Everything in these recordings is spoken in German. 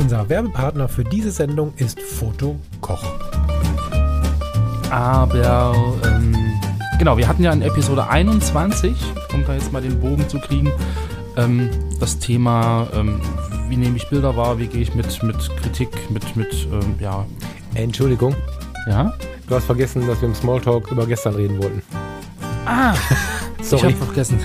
Unser Werbepartner für diese Sendung ist Foto Koch. Aber ähm, genau, wir hatten ja in Episode 21, um da jetzt mal den Bogen zu kriegen, ähm, das Thema, ähm, wie nehme ich Bilder wahr, wie gehe ich mit, mit Kritik, mit, mit ähm, ja. Entschuldigung, Ja? du hast vergessen, dass wir im Smalltalk über gestern reden wollten. Ah! Sorry. Ich habe vergessen.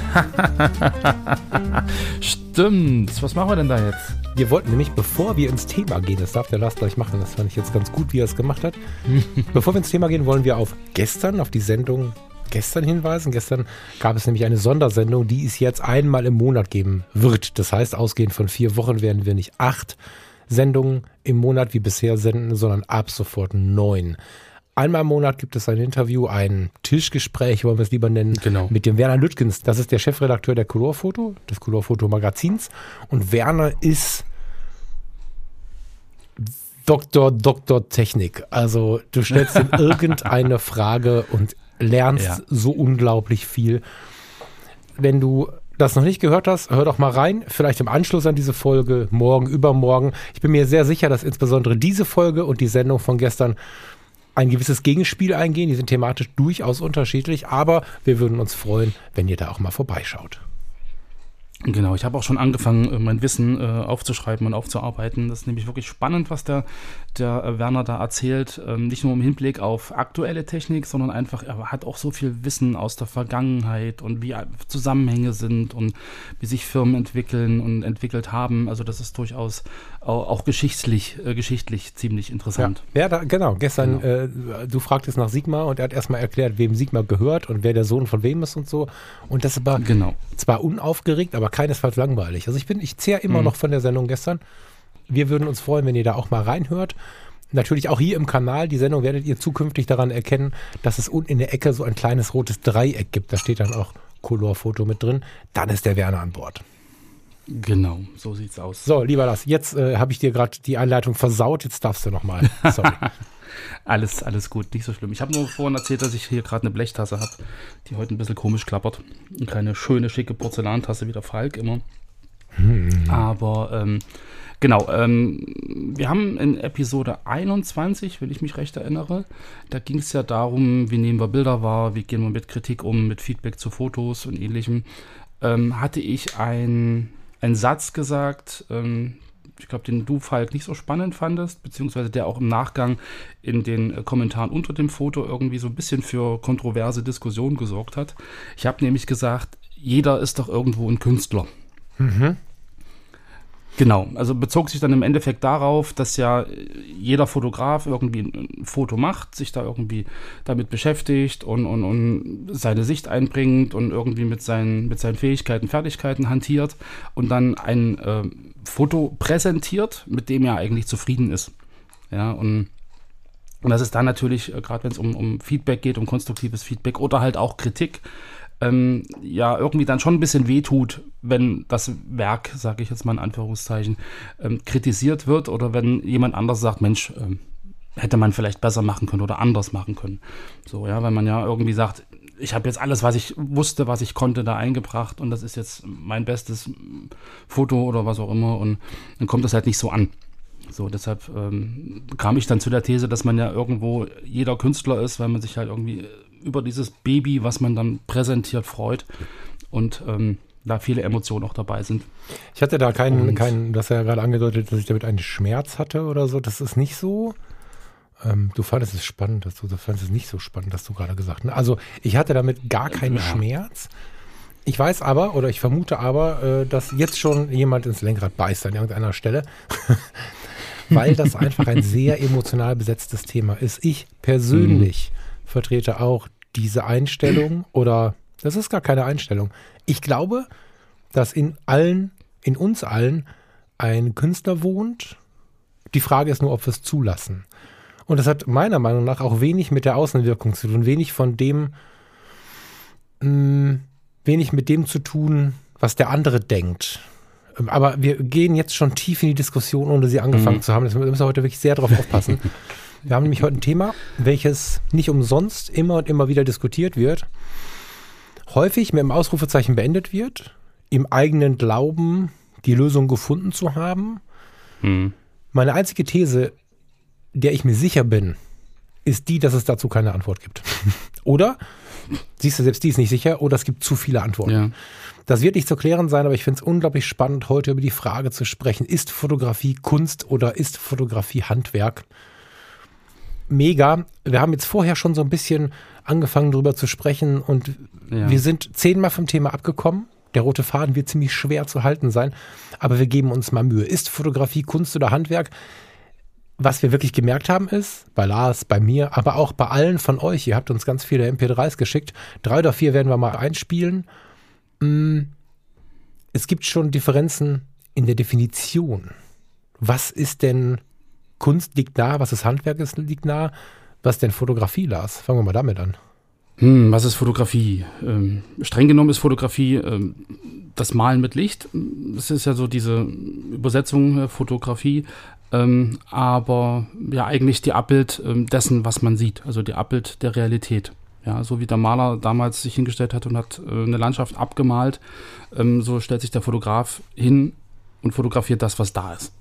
Stimmt. Was machen wir denn da jetzt? Wir wollten nämlich, bevor wir ins Thema gehen, das darf der Lars gleich machen, das fand ich jetzt ganz gut, wie er es gemacht hat. bevor wir ins Thema gehen, wollen wir auf gestern, auf die Sendung gestern hinweisen. Gestern gab es nämlich eine Sondersendung, die es jetzt einmal im Monat geben wird. Das heißt, ausgehend von vier Wochen werden wir nicht acht Sendungen im Monat wie bisher senden, sondern ab sofort neun. Einmal im Monat gibt es ein Interview, ein Tischgespräch, wollen wir es lieber nennen, Genau. mit dem Werner Lüttgens. Das ist der Chefredakteur der Colorfoto, des Colorfoto Magazins. Und Werner ist Doktor, Doktor Technik. Also du stellst ihm irgendeine Frage und lernst Ja. so unglaublich viel. Wenn du das noch nicht gehört hast, hör doch mal rein. Vielleicht im Anschluss an diese Folge, morgen, übermorgen. Ich bin mir sehr sicher, dass insbesondere diese Folge und die Sendung von gestern ein gewisses Gegenspiel eingehen. Die sind thematisch durchaus unterschiedlich, aber wir würden uns freuen, wenn ihr da auch mal vorbeischaut. Genau, ich habe auch schon angefangen, äh, mein Wissen äh, aufzuschreiben und aufzuarbeiten. Das ist nämlich wirklich spannend, was der, der äh, Werner da erzählt. Ähm, nicht nur im Hinblick auf aktuelle Technik, sondern einfach, er hat auch so viel Wissen aus der Vergangenheit und wie äh, Zusammenhänge sind und wie sich Firmen entwickeln und entwickelt haben. Also das ist durchaus auch, geschichtlich, äh, geschichtlich ziemlich interessant. Ja, da, genau. Gestern, äh, du fragtest nach Sigma und er hat erstmal erklärt, wem Sigma gehört und wer der Sohn von wem ist und so. Und das war Genau. zwar unaufgeregt, aber keinesfalls langweilig. Also ich bin, ich zehre immer Mhm. noch von der Sendung gestern. Wir würden uns freuen, wenn ihr da auch mal reinhört. Natürlich auch hier im Kanal, die Sendung werdet ihr zukünftig daran erkennen, dass es unten in der Ecke so ein kleines rotes Dreieck gibt. Da steht dann auch Colorfoto mit drin. Dann ist der Werner an Bord. Genau, so sieht's aus. So, lieber Lars, jetzt äh, habe ich dir gerade die Einleitung versaut. Jetzt darfst du nochmal. Sorry. Alles, alles gut, nicht so schlimm. Ich habe nur vorhin erzählt, dass ich hier gerade eine Blechtasse habe, die heute ein bisschen komisch klappert. Und keine schöne, schicke Porzellantasse wie der Falk immer. Aber ähm, genau, ähm, wir haben in Episode 21, wenn ich mich recht erinnere, da ging es ja darum, wie nehmen wir Bilder wahr, wie gehen wir mit Kritik um, mit Feedback zu Fotos und ähnlichem. Ähm, hatte ich ein, einen Satz gesagt, ähm, ich glaube, den du, Falk, nicht so spannend fandest, beziehungsweise der auch im Nachgang in den äh, Kommentaren unter dem Foto irgendwie so ein bisschen für kontroverse Diskussionen gesorgt hat. Ich habe nämlich gesagt, jeder ist doch irgendwo ein Künstler. Genau, also bezog sich dann im Endeffekt darauf, dass ja äh, jeder Fotograf irgendwie ein Foto macht, sich da irgendwie damit beschäftigt und, und, und seine Sicht einbringt und irgendwie mit seinen, mit seinen Fähigkeiten, Fertigkeiten hantiert und dann ein äh, Foto präsentiert, mit dem er eigentlich zufrieden ist. Ja, und und das ist dann natürlich, äh, gerade wenn es um, um Feedback geht, um konstruktives Feedback oder halt auch Kritik, ähm, ja, irgendwie dann schon ein bisschen wehtut, wenn das Werk, sage ich jetzt mal in Anführungszeichen, ähm, kritisiert wird oder wenn jemand anders sagt, Mensch, ähm, hätte man vielleicht besser machen können oder anders machen können. So, ja, weil man ja irgendwie sagt, ich habe jetzt alles, was ich wusste, was ich konnte, da eingebracht und das ist jetzt mein bestes Foto oder was auch immer und dann kommt das halt nicht so an. So, deshalb ähm, kam ich dann zu der These, dass man ja irgendwo jeder Künstler ist, weil man sich halt irgendwie über dieses Baby, was man dann präsentiert, freut und ähm, da viele Emotionen auch dabei sind. Ich hatte da keinen, Und- keinen, du hast ja gerade angedeutet, dass ich damit einen Schmerz hatte oder so. Das ist nicht so. Ähm, du fandest es spannend, dass du, du fandest es nicht so spannend, dass du gerade gesagt hast. Also ich hatte damit gar keinen Ja. Schmerz. Ich weiß aber, oder ich vermute aber, äh, dass jetzt schon jemand ins Lenkrad beißt an irgendeiner Stelle. Weil das einfach ein sehr emotional besetztes Thema ist. Ich persönlich vertrete auch diese Einstellung oder das ist gar keine Einstellung. Ich glaube, dass in allen in uns allen ein Künstler wohnt. Die Frage ist nur, ob wir es zulassen. Und das hat meiner Meinung nach auch wenig mit der Außenwirkung zu tun, wenig von dem, mh, mm, wenig mit dem zu tun, was der andere denkt. Aber wir gehen jetzt schon tief in die Diskussion, ohne sie angefangen mhm. zu haben. Das müssen wir heute wirklich sehr darauf aufpassen. wir haben nämlich heute ein Thema, welches nicht umsonst immer und immer wieder diskutiert wird, häufig mit dem Ausrufezeichen beendet wird, im eigenen Glauben, die Lösung gefunden zu haben. Mhm. Meine einzige These, der ich mir sicher bin, ist die, dass es dazu keine Antwort gibt. oder, siehst du, selbst die ist nicht sicher, oder es gibt zu viele Antworten. Ja. Das wird nicht zu klären sein, aber ich finde es unglaublich spannend, heute über die Frage zu sprechen, ist Fotografie Kunst oder ist Fotografie Handwerk? Mega. Wir haben jetzt vorher schon so ein bisschen angefangen darüber zu sprechen und ja. wir sind zehnmal vom Thema abgekommen. Der rote Faden wird ziemlich schwer zu halten sein, aber wir geben uns mal Mühe. Ist Fotografie Kunst oder Handwerk? Was wir wirklich gemerkt haben ist, bei Lars, bei mir, aber auch bei allen von euch, ihr habt uns ganz viele MP3s geschickt. Drei oder vier werden wir mal einspielen Mm, es gibt schon Differenzen in der Definition. Was ist denn Kunst liegt nah, was ist Handwerk ist, liegt nah, was denn Fotografie, Lars? Fangen wir mal damit an. Hm, was ist Fotografie? Ähm, streng genommen ist Fotografie ähm, das Malen mit Licht. Das ist ja so diese Übersetzung äh, Fotografie, ähm, aber ja eigentlich die Abbild ähm, dessen, was man sieht, also die Abbild der Realität. Ja, so wie der Maler damals sich hingestellt hat und hat äh, eine Landschaft abgemalt, ähm, so stellt sich der Fotograf hin und fotografiert das, was da ist.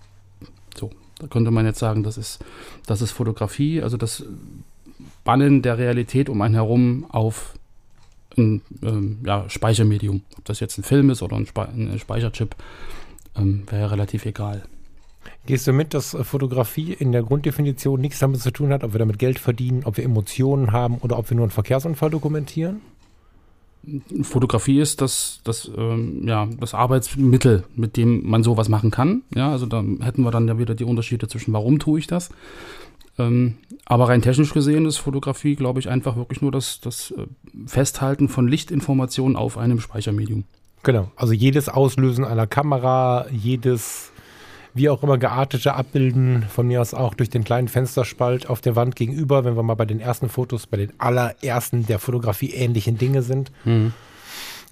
So, da könnte man jetzt sagen, das ist, das ist Fotografie, also das Bannen der Realität um einen herum auf ein ähm, ja, Speichermedium. Ob das jetzt ein Film ist oder ein, Spe ein Speicherchip, ähm, wäre relativ egal. Gehst du mit, dass Fotografie in der Grunddefinition nichts damit zu tun hat, ob wir damit Geld verdienen, ob wir Emotionen haben oder ob wir nur einen Verkehrsunfall dokumentieren? Fotografie ist das, das, ähm, ja, das Arbeitsmittel, mit dem man sowas machen kann. Ja, also da hätten wir dann ja wieder die Unterschiede zwischen, warum tue ich das. Ähm, aber rein technisch gesehen ist Fotografie, glaube ich, einfach wirklich nur das, das äh, Festhalten von Lichtinformationen auf einem Speichermedium. Genau, also jedes Auslösen einer Kamera, jedes wie auch immer geartete Abbilden, von mir aus auch durch den kleinen Fensterspalt auf der Wand gegenüber, wenn wir mal bei den ersten Fotos, bei den allerersten der Fotografie ähnlichen Dinge sind. Mhm.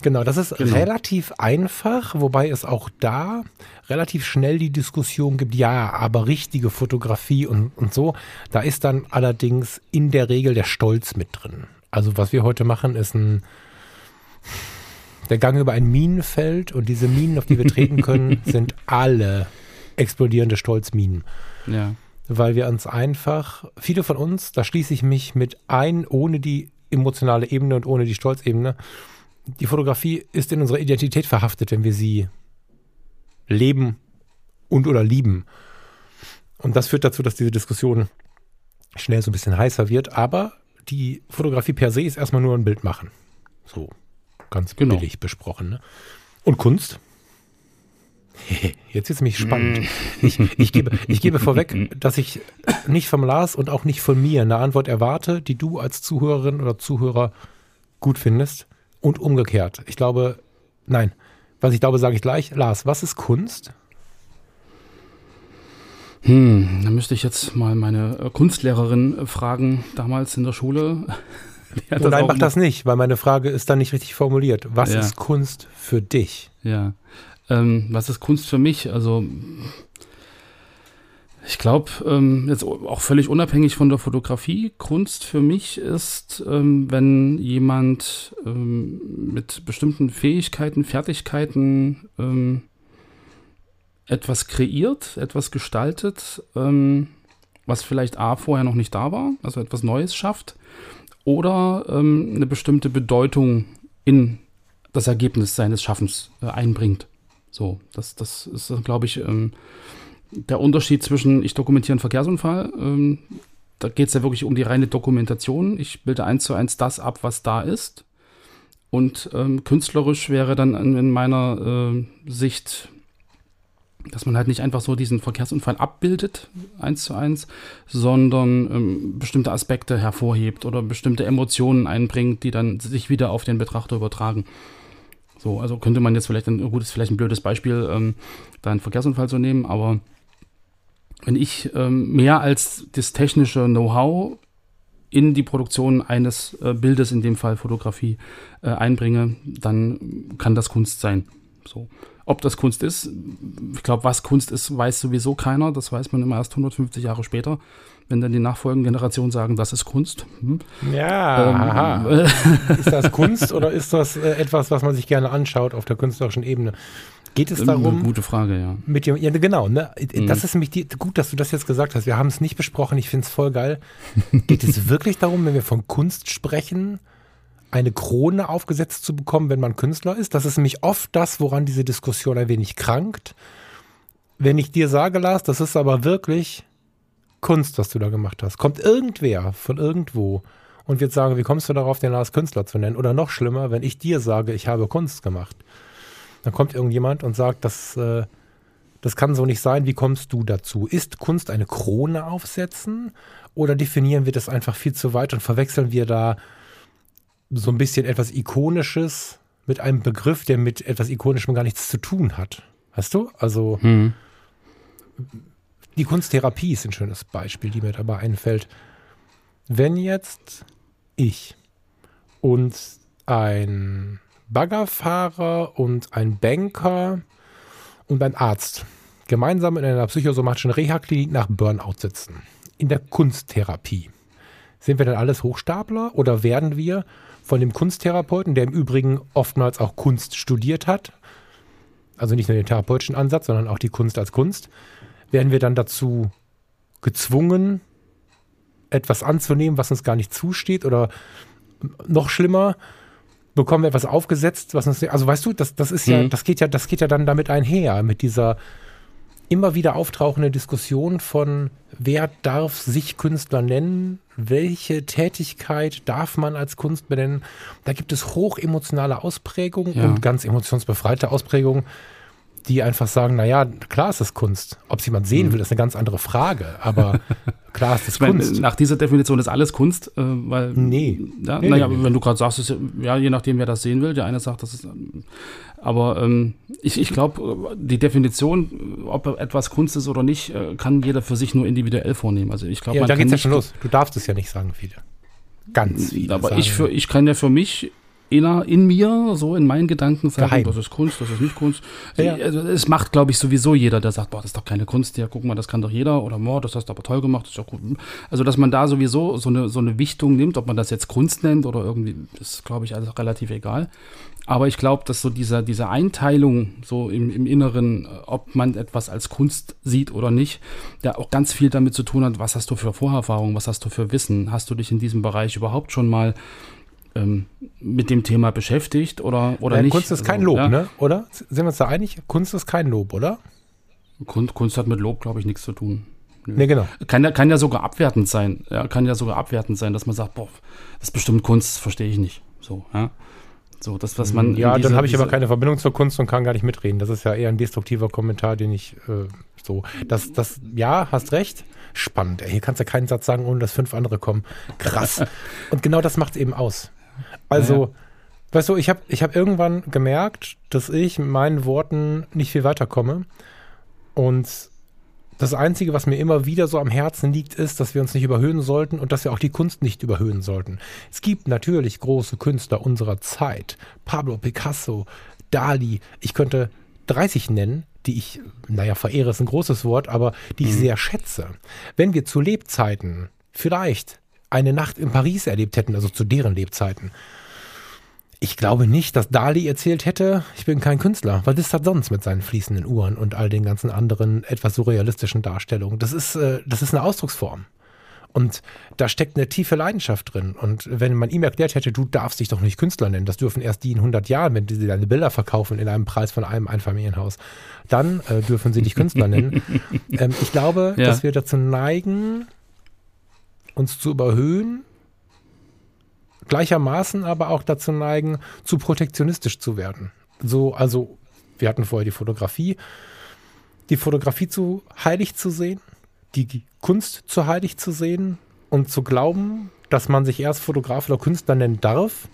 Genau, das ist genau. relativ einfach, wobei es auch da relativ schnell die Diskussion gibt, ja, aber richtige Fotografie und, und so. Da ist dann allerdings in der Regel der Stolz mit drin. Also was wir heute machen, ist ein der Gang über ein Minenfeld und diese Minen, auf die wir treten können, sind alle explodierende Stolzminen. Ja. Weil wir uns einfach, viele von uns, da schließe ich mich mit ein, ohne die emotionale Ebene und ohne die Stolzebene. Die Fotografie ist in unserer Identität verhaftet, wenn wir sie leben und oder lieben. Und das führt dazu, dass diese Diskussion schnell so ein bisschen heißer wird. Aber die Fotografie per se ist erstmal nur ein Bild machen. So ganz genau. billig besprochen. Ne? Und Kunst? Jetzt ist es mich spannend. Mm. Ich, ich, gebe, ich gebe vorweg, dass ich nicht vom Lars und auch nicht von mir eine Antwort erwarte, die du als Zuhörerin oder Zuhörer gut findest und umgekehrt. Ich glaube, nein. Was ich glaube, sage ich gleich. Lars, was ist Kunst? Hm, da müsste ich jetzt mal meine äh, Kunstlehrerin äh, fragen, damals in der Schule. Oh nein, mach das nicht, weil meine Frage ist dann nicht richtig formuliert. Was ja. ist Kunst für dich? Ja. Ähm, was ist Kunst für mich? Also ich glaube, ähm, jetzt auch völlig unabhängig von der Fotografie, Kunst für mich ist, ähm, wenn jemand ähm, mit bestimmten Fähigkeiten, Fertigkeiten ähm, etwas kreiert, etwas gestaltet, ähm, was vielleicht A vorher noch nicht da war, also etwas Neues schafft, oder ähm, eine bestimmte Bedeutung in das Ergebnis seines Schaffens äh, einbringt. So, das, das ist, glaube ich, ähm, der Unterschied zwischen, ich dokumentiere einen Verkehrsunfall, ähm, da geht es ja wirklich um die reine Dokumentation. Ich bilde eins zu eins das ab, was da ist. Und ähm, künstlerisch wäre dann in meiner äh, Sicht, dass man halt nicht einfach so diesen Verkehrsunfall abbildet, eins zu eins, sondern ähm, bestimmte Aspekte hervorhebt oder bestimmte Emotionen einbringt, die dann sich wieder auf den Betrachter übertragen. So, also könnte man jetzt vielleicht, ein gut, ist vielleicht ein blödes Beispiel, ähm, da einen Verkehrsunfall zu nehmen, aber wenn ich ähm, mehr als das technische Know-how in die Produktion eines äh, Bildes, in dem Fall Fotografie, äh, einbringe, dann kann das Kunst sein. So. Ob das Kunst ist, ich glaube, was Kunst ist, weiß sowieso keiner. Das weiß man immer erst 150 Jahre später, wenn dann die nachfolgenden Generationen sagen, das ist Kunst. Hm. Ja, ähm, ist das Kunst oder ist das äh, etwas, was man sich gerne anschaut auf der künstlerischen Ebene? Geht es darum? Eine gute Frage, ja. Mit dem, ja, genau, ne? Mhm. Das ist nämlich die, gut, dass du das jetzt gesagt hast. Wir haben es nicht besprochen. Ich finde es voll geil. Geht es wirklich darum, wenn wir von Kunst sprechen, eine Krone aufgesetzt zu bekommen, wenn man Künstler ist? Das ist nämlich oft das, woran diese Diskussion ein wenig krankt. Wenn ich dir sage, Lars, das ist aber wirklich Kunst, was du da gemacht hast. Kommt irgendwer von irgendwo und wird sagen, wie kommst du darauf, den Lars Künstler zu nennen? Oder noch schlimmer, wenn ich dir sage, ich habe Kunst gemacht. Dann kommt irgendjemand und sagt, das, äh, das kann so nicht sein. Wie kommst du dazu? Ist Kunst eine Krone aufsetzen? Oder definieren wir das einfach viel zu weit und verwechseln wir da so ein bisschen etwas Ikonisches mit einem Begriff, der mit etwas Ikonischem gar nichts zu tun hat? Weißt du? Also hm. Die Kunsttherapie ist ein schönes Beispiel, die mir dabei einfällt. Wenn jetzt ich und ein Baggerfahrer und ein Banker und ein Arzt gemeinsam in einer psychosomatischen Reha-Klinik nach Burnout sitzen. In der Kunsttherapie. Sind wir dann alles Hochstapler oder werden wir von dem Kunsttherapeuten, der im Übrigen oftmals auch Kunst studiert hat, also nicht nur den therapeutischen Ansatz, sondern auch die Kunst als Kunst, werden wir dann dazu gezwungen, etwas anzunehmen, was uns gar nicht zusteht oder noch schlimmer, bekommen wir etwas aufgesetzt, was uns, also weißt du, das, das ist ja, mhm. das geht ja, das geht ja dann damit einher, mit dieser immer wieder auftauchende Diskussion von, wer darf sich Künstler nennen, welche Tätigkeit darf man als Kunst benennen. Da gibt es hochemotionale Ausprägungen ja. und ganz emotionsbefreite Ausprägungen die einfach sagen, naja, klar ist das Kunst. Ob es jemand sehen mhm. will, ist eine ganz andere Frage. Aber klar ist das meine, Kunst. Nach dieser Definition ist alles Kunst, äh, weil. Nee. Ja, nee naja, nee, wenn du gerade sagst, ist, ja, je nachdem, wer das sehen will. Der eine sagt, das ist. Ähm, aber ähm, ich, ich glaube, die Definition, ob etwas Kunst ist oder nicht, äh, kann jeder für sich nur individuell vornehmen. Also ich glaube, ja, da geht's ja schon los. Du darfst es ja nicht sagen, viele. Ganz viele. Aber ich, für, ich kann ja für mich in, in mir, so in meinen Gedanken sagen, Geheim. das ist Kunst, das ist nicht Kunst. Ja. Also, es macht, glaube ich, sowieso jeder, der sagt, boah, das ist doch keine Kunst, ja, guck mal, das kann doch jeder oder boah, das hast du aber toll gemacht, das ist ja gut. Also, dass man da sowieso so eine, so eine Wichtung nimmt, ob man das jetzt Kunst nennt oder irgendwie, ist, glaube ich, also relativ egal. Aber ich glaube, dass so dieser, diese Einteilung so im, im Inneren, ob man etwas als Kunst sieht oder nicht, der auch ganz viel damit zu tun hat, was hast du für Vorerfahrungen, was hast du für Wissen, hast du dich in diesem Bereich überhaupt schon mal ähm, mit dem Thema beschäftigt oder, oder ja, nicht. Kunst ist kein also, Lob, ja. ne? Oder? Sind wir uns da einig? Kunst ist kein Lob, oder? Kunst, Kunst hat mit Lob, glaube ich, nichts zu tun. Nee, genau. Kann ja, kann ja sogar abwertend sein. Ja, kann ja sogar abwertend sein, dass man sagt, boah, das ist bestimmt Kunst, verstehe ich nicht. So, ja. So, das, was man. Ja, diese, dann habe ich aber keine Verbindung zur Kunst und kann gar nicht mitreden. Das ist ja eher ein destruktiver Kommentar, den ich äh, so. Das, das, ja, hast recht. Spannend. Hier kannst du ja keinen Satz sagen, ohne dass fünf andere kommen. Krass. und genau das macht es eben aus. Also, ja. weißt du, ich habe ich hab irgendwann gemerkt, dass ich mit meinen Worten nicht viel weiterkomme. Und das Einzige, was mir immer wieder so am Herzen liegt, ist, dass wir uns nicht überhöhen sollten und dass wir auch die Kunst nicht überhöhen sollten. Es gibt natürlich große Künstler unserer Zeit. Pablo Picasso, Dali. Ich könnte 30 nennen, die ich, naja, verehre ist ein großes Wort, aber die ich mhm. sehr schätze. Wenn wir zu Lebzeiten vielleicht eine Nacht in Paris erlebt hätten, also zu deren Lebzeiten. Ich glaube nicht, dass Dali erzählt hätte, ich bin kein Künstler. Was ist das sonst mit seinen fließenden Uhren und all den ganzen anderen etwas surrealistischen Darstellungen? Das ist, äh, das ist eine Ausdrucksform. Und da steckt eine tiefe Leidenschaft drin. Und wenn man ihm erklärt hätte, du darfst dich doch nicht Künstler nennen, das dürfen erst die in 100 Jahren, wenn sie deine Bilder verkaufen in einem Preis von einem Einfamilienhaus, dann äh, dürfen sie dich Künstler nennen. ähm, ich glaube, ja. dass wir dazu neigen, uns zu überhöhen, gleichermaßen aber auch dazu neigen, zu protektionistisch zu werden. So, also, wir hatten vorher die Fotografie, die Fotografie zu heilig zu sehen, die Kunst zu heilig zu sehen und zu glauben, dass man sich erst Fotograf oder Künstler nennen darf,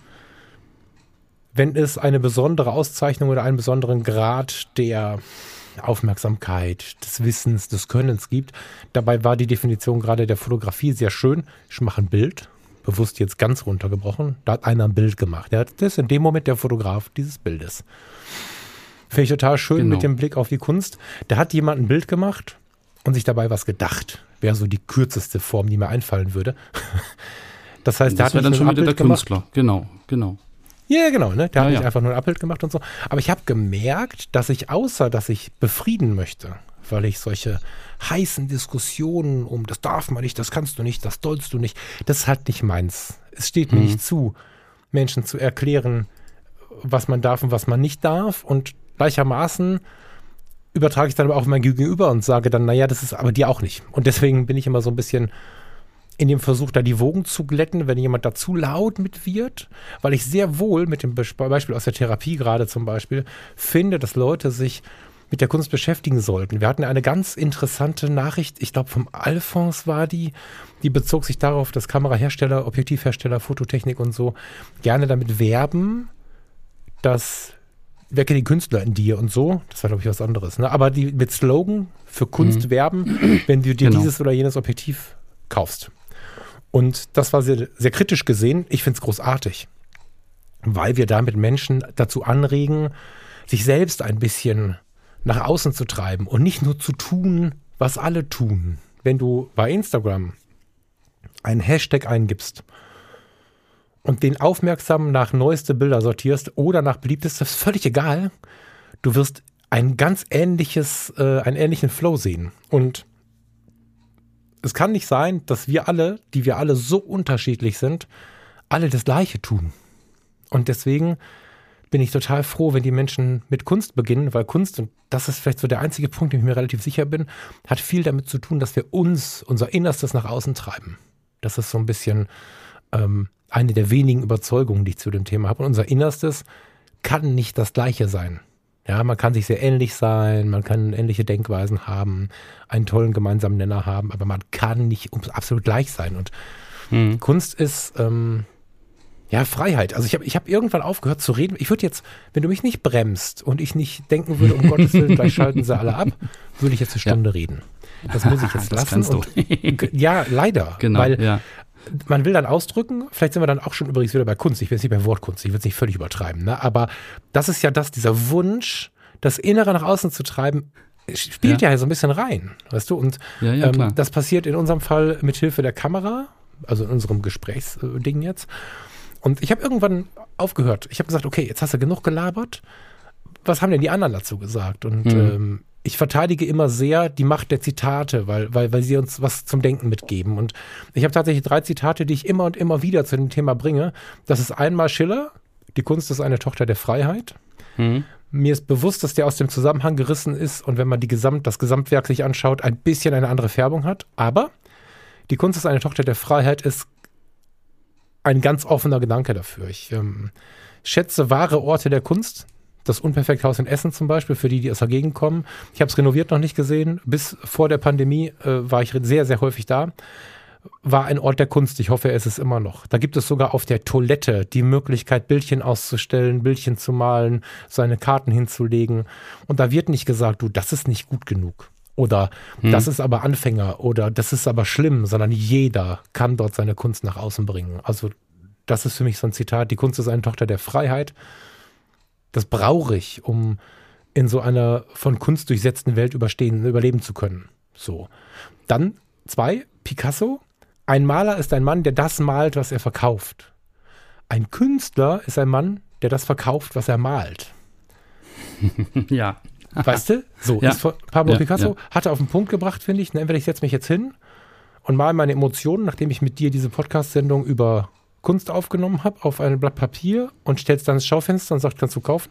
wenn es eine besondere Auszeichnung oder einen besonderen Grad der Aufmerksamkeit, des Wissens, des Könnens gibt. Dabei war die Definition gerade der Fotografie sehr schön. Ich mache ein Bild, bewusst jetzt ganz runtergebrochen. Da hat einer ein Bild gemacht. Ja, das ist in dem Moment der Fotograf dieses Bildes. Finde ich total schön Genau. mit dem Blick auf die Kunst. Da hat jemand ein Bild gemacht und sich dabei was gedacht. Wäre so die kürzeste Form, die mir einfallen würde. Das heißt, der Das hat dann schon ein wieder der gemacht. Künstler. Genau, genau. Ja, genau, ne? Der hat Ja, nicht ja. einfach nur ein Abbild gemacht und so. Aber ich habe gemerkt, dass ich außer, dass ich befrieden möchte, weil ich solche heißen Diskussionen um, das darf man nicht, das kannst du nicht, das sollst du nicht, das ist halt nicht meins. Es steht mir Mhm. nicht zu, Menschen zu erklären, was man darf und was man nicht darf. Und gleichermaßen übertrage ich dann aber auch mein Gegenüber und sage dann, naja, das ist aber dir auch nicht. Und deswegen bin ich immer so ein bisschen in dem Versuch, da die Wogen zu glätten, wenn jemand da zu laut mit wird, weil ich sehr wohl mit dem Be- Beispiel aus der Therapie gerade zum Beispiel finde, dass Leute sich mit der Kunst beschäftigen sollten. Wir hatten eine ganz interessante Nachricht, ich glaube vom Alphons war die, die bezog sich darauf, dass Kamerahersteller, Objektivhersteller, Fototechnik und so gerne damit werben, dass wecke den Künstler in dir und so. Das war, glaube ich, was anderes. Ne? Aber die mit Slogan für Kunst werben, wenn du dir Genau. dieses oder jenes Objektiv kaufst. Und das war sehr, sehr kritisch gesehen. Ich finde es großartig, weil wir damit Menschen dazu anregen, sich selbst ein bisschen nach außen zu treiben und nicht nur zu tun, was alle tun. Wenn du bei Instagram einen Hashtag eingibst und den aufmerksam nach neueste Bilder sortierst oder nach beliebteste, ist völlig egal. Du wirst ein ganz ähnliches, äh, einen ähnlichen Flow sehen. Und es kann nicht sein, dass wir alle, die wir alle so unterschiedlich sind, alle das Gleiche tun. Und deswegen bin ich total froh, wenn die Menschen mit Kunst beginnen, weil Kunst, und das ist vielleicht so der einzige Punkt, dem ich mir relativ sicher bin, hat viel damit zu tun, dass wir uns, unser Innerstes nach außen treiben. Das ist so ein bisschen ähm, eine der wenigen Überzeugungen, die ich zu dem Thema habe. Und unser Innerstes kann nicht das Gleiche sein. Ja, man kann sich sehr ähnlich sein, man kann ähnliche Denkweisen haben, einen tollen gemeinsamen Nenner haben, aber man kann nicht absolut gleich sein. Und Mhm. Kunst ist ähm, ja Freiheit. Also ich habe ich hab irgendwann aufgehört zu reden. Ich würde jetzt, wenn du mich nicht bremst und ich nicht denken würde, um Gottes Willen, gleich schalten sie alle ab, würde ich jetzt eine Stunde reden. Das muss ich jetzt lassen. Und, ja, leider. Genau, Weil ja. man will dann ausdrücken, vielleicht sind wir dann auch schon übrigens wieder bei Kunst. Ich will jetzt nicht bei Wortkunst, ich will es nicht völlig übertreiben. Ne? Aber das ist ja das, dieser Wunsch, das Innere nach außen zu treiben, spielt ja, so ein bisschen rein, weißt du? Und Ja, ja, ähm, das passiert in unserem Fall mit Hilfe der Kamera, also in unserem Gesprächsding jetzt. Und ich habe irgendwann aufgehört. Ich habe gesagt, okay, jetzt hast du genug gelabert. Was haben denn die anderen dazu gesagt? Und Mhm. ähm, ich verteidige immer sehr die Macht der Zitate, weil, weil, weil sie uns was zum Denken mitgeben. Und ich habe tatsächlich drei Zitate, die ich immer und immer wieder zu dem Thema bringe. Das ist einmal Schiller, die Kunst ist eine Tochter der Freiheit. Mhm. Mir ist bewusst, dass der aus dem Zusammenhang gerissen ist und wenn man die Gesamt, das Gesamtwerk sich anschaut, ein bisschen eine andere Färbung hat. Aber die Kunst ist eine Tochter der Freiheit ist ein ganz offener Gedanke dafür. Ich ähm, schätze wahre Orte der Kunst. Das Unperfekthaus in Essen zum Beispiel, für die, die aus der Gegend kommen. Ich habe es renoviert noch nicht gesehen. Bis vor der Pandemie äh, war ich sehr, sehr häufig da. War ein Ort der Kunst. Ich hoffe, es ist immer noch. Da gibt es sogar auf der Toilette die Möglichkeit, Bildchen auszustellen, Bildchen zu malen, seine Karten hinzulegen. Und da wird nicht gesagt, du, das ist nicht gut genug. Oder das ist aber Anfänger oder das ist aber schlimm, sondern jeder kann dort seine Kunst nach außen bringen. Also das ist für mich so ein Zitat, die Kunst ist eine Tochter der Freiheit. Das brauche ich, um in so einer von Kunst durchsetzten Welt überstehen, überleben zu können. So. Dann zwei, Picasso. Ein Maler ist ein Mann, der das malt, was er verkauft. Ein Künstler ist ein Mann, der das verkauft, was er malt. Ja. Weißt du? So, Ja. von Pablo Ja, Picasso ja. hat er auf den Punkt gebracht, finde ich. Ne? Entweder ich setze mich jetzt hin und mal meine Emotionen, nachdem ich mit dir diese Podcast-Sendung über Kunst aufgenommen habe, auf ein Blatt Papier und stellst dann ins Schaufenster und sagt, kannst du kaufen?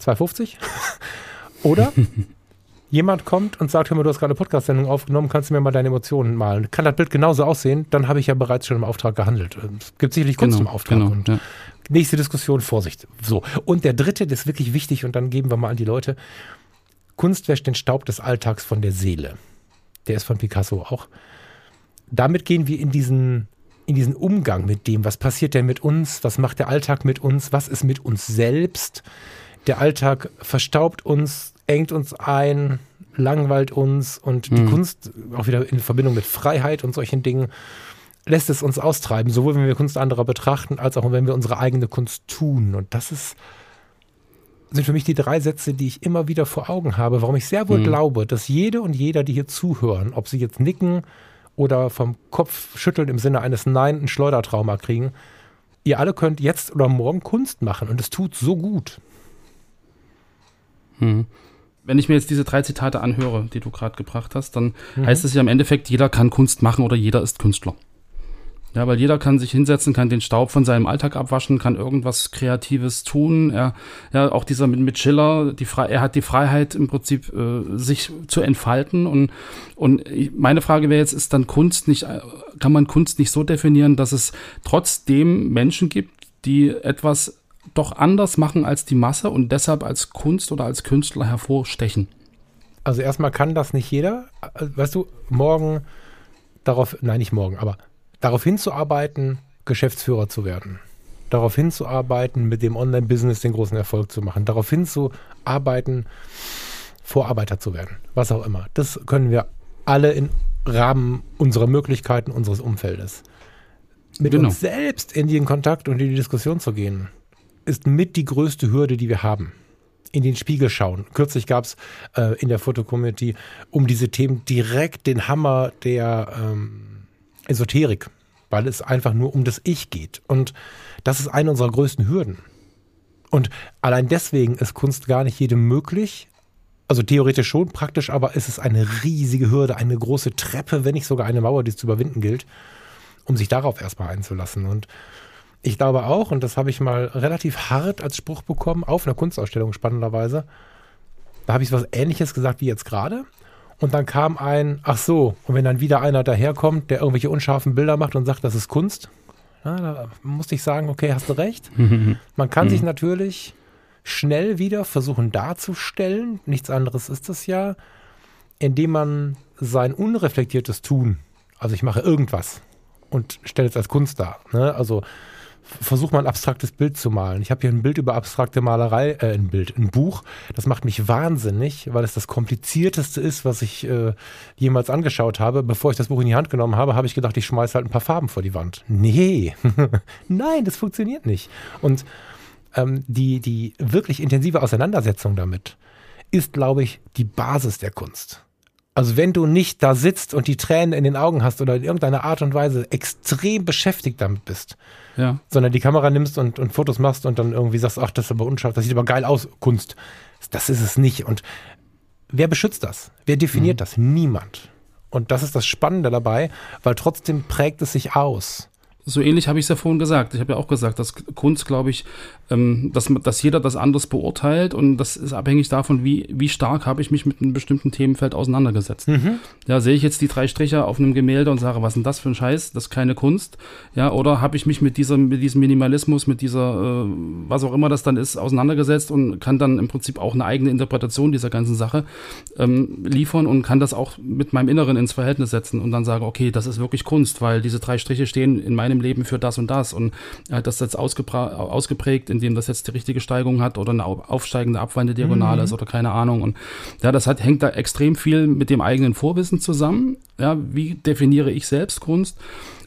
2,50? Oder jemand kommt und sagt, hör mal, du hast gerade eine Podcast-Sendung aufgenommen, kannst du mir mal deine Emotionen malen? Kann das Bild genauso aussehen? Dann habe ich ja bereits schon im Auftrag gehandelt. Es gibt sicherlich Kunst Genau, im Auftrag. genau, und ja. Nächste Diskussion, Vorsicht. So. Und der dritte, das ist wirklich wichtig und dann geben wir mal an die Leute. Kunst wäscht den Staub des Alltags von der Seele. Der ist von Picasso auch. Damit gehen wir in diesen in diesen Umgang mit dem, was passiert denn mit uns, was macht der Alltag mit uns, was ist mit uns selbst. Der Alltag verstaubt uns, engt uns ein, langweilt uns und die Mhm. Kunst, auch wieder in Verbindung mit Freiheit und solchen Dingen, lässt es uns austreiben, sowohl wenn wir Kunst anderer betrachten, als auch wenn wir unsere eigene Kunst tun. Und das ist, sind für mich die drei Sätze, die ich immer wieder vor Augen habe, warum ich sehr wohl Mhm. glaube, dass jede und jeder, die hier zuhören, ob sie jetzt nicken oder vom Kopf schütteln im Sinne eines Nein ein Schleudertrauma kriegen, ihr alle könnt jetzt oder morgen Kunst machen und es tut so gut. Mhm. Wenn ich mir jetzt diese drei Zitate anhöre, die du gerade gebracht hast, dann Mhm. heißt es ja im Endeffekt, jeder kann Kunst machen oder jeder ist Künstler. Ja, weil jeder kann sich hinsetzen, kann den Staub von seinem Alltag abwaschen, kann irgendwas Kreatives tun. Er, ja, auch dieser mit, mit Schiller, die Fre er hat die Freiheit im Prinzip, äh, sich zu entfalten. Und, und meine Frage wäre jetzt, ist dann Kunst nicht, äh, kann man Kunst nicht so definieren, dass es trotzdem Menschen gibt, die etwas doch anders machen als die Masse und deshalb als Kunst oder als Künstler hervorstechen? Also erstmal kann das nicht jeder. Äh, Weißt du, morgen darauf, nein, nicht morgen, aber darauf hinzuarbeiten, Geschäftsführer zu werden. Darauf hinzuarbeiten, mit dem Online-Business den großen Erfolg zu machen. Darauf hinzuarbeiten, Vorarbeiter zu werden. Was auch immer. Das können wir alle im Rahmen unserer Möglichkeiten, unseres Umfeldes. Mit Genau. uns selbst in den Kontakt und in die Diskussion zu gehen, ist mit die größte Hürde, die wir haben in den Spiegel schauen. Kürzlich gab es äh, in der Fotocommunity um diese Themen direkt den Hammer der ähm, Esoterik, weil es einfach nur um das Ich geht. Und das ist eine unserer größten Hürden. Und allein deswegen ist Kunst gar nicht jedem möglich. Also theoretisch schon, praktisch aber ist es eine riesige Hürde, eine große Treppe, wenn nicht sogar eine Mauer, die es zu überwinden gilt, um sich darauf erstmal einzulassen. Und ich glaube auch, und das habe ich mal relativ hart als Spruch bekommen, auf einer Kunstausstellung spannenderweise, da habe ich was ähnliches gesagt wie jetzt gerade. Und dann kam ein, ach so, und wenn dann wieder einer daherkommt, der irgendwelche unscharfen Bilder macht und sagt, das ist Kunst, ja, da musste ich sagen, okay, hast du recht. Man kann sich natürlich schnell wieder versuchen darzustellen, nichts anderes ist es ja, indem man sein unreflektiertes Tun, also ich mache irgendwas und stelle es als Kunst dar. Ne? Also versuch mal ein abstraktes Bild zu malen. Ich habe hier ein Bild über abstrakte Malerei, äh, ein Bild, ein Buch. Das macht mich wahnsinnig, weil es das komplizierteste ist, was ich äh, jemals angeschaut habe. Bevor ich das Buch in die Hand genommen habe, habe ich gedacht, ich schmeiße halt ein paar Farben vor die Wand. Nee, nein, das funktioniert nicht. Und ähm, die, die wirklich intensive Auseinandersetzung damit ist, glaube ich, die Basis der Kunst. Also wenn du nicht da sitzt und die Tränen in den Augen hast oder in irgendeiner Art und Weise extrem beschäftigt damit bist, Ja. sondern die Kamera nimmst und, und Fotos machst und dann irgendwie sagst, ach, das ist aber unscharf, das sieht aber geil aus, Kunst. Das ist es nicht. Und wer beschützt das? Wer definiert das? Niemand. Und das ist das Spannende dabei, weil trotzdem prägt es sich aus. So ähnlich habe ich es ja vorhin gesagt. Ich habe ja auch gesagt, dass Kunst, glaube ich, ähm, dass, dass jeder das anders beurteilt und das ist abhängig davon, wie, wie stark habe ich mich mit einem bestimmten Themenfeld auseinandergesetzt. Ja, sehe ich jetzt die drei Striche auf einem Gemälde und sage, was ist denn das für ein Scheiß? Das ist keine Kunst. Ja, oder habe ich mich mit diesem, mit diesem Minimalismus, mit dieser, äh, was auch immer das dann ist, auseinandergesetzt und kann dann im Prinzip auch eine eigene Interpretation dieser ganzen Sache ähm, liefern und kann das auch mit meinem Inneren ins Verhältnis setzen und dann sagen, okay, das ist wirklich Kunst, weil diese drei Striche stehen in meinem Leben für das und das und er hat das jetzt ausgeprägt, indem das jetzt die richtige Steigung hat oder eine au- aufsteigende abwandende Diagonale ist oder keine Ahnung und ja, das hat, hängt da extrem viel mit dem eigenen Vorwissen zusammen. Ja, wie definiere ich selbst Kunst?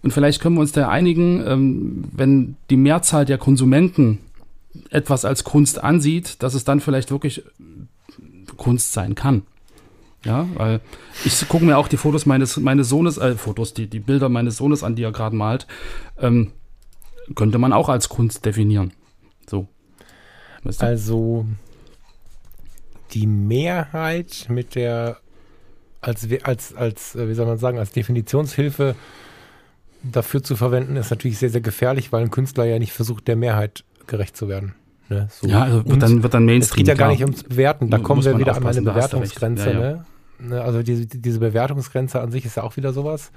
Und vielleicht können wir uns da einigen, ähm, wenn die Mehrzahl der Konsumenten etwas als Kunst ansieht, dass es dann vielleicht wirklich Kunst sein kann. Ja, weil ich gucke mir auch die Fotos meines, meines Sohnes, äh, Fotos, die, die Bilder meines Sohnes an, die er gerade malt, ähm, könnte man auch als Kunst definieren. So. Weißt du? Also die Mehrheit mit der als als als äh, wie soll man sagen als Definitionshilfe dafür zu verwenden ist natürlich sehr sehr gefährlich, weil ein Künstler ja nicht versucht der Mehrheit gerecht zu werden. Ne? So. ja, also Und wird dann, wird dann es Mainstream. geht ja gar nicht ums Bewerten. Da kommen wir wieder an eine aufpassen, da hast du recht. Bewertungsgrenze. Ja, ja. Ne? Ne, Also diese, diese Bewertungsgrenze an sich ist ja auch wieder sowas.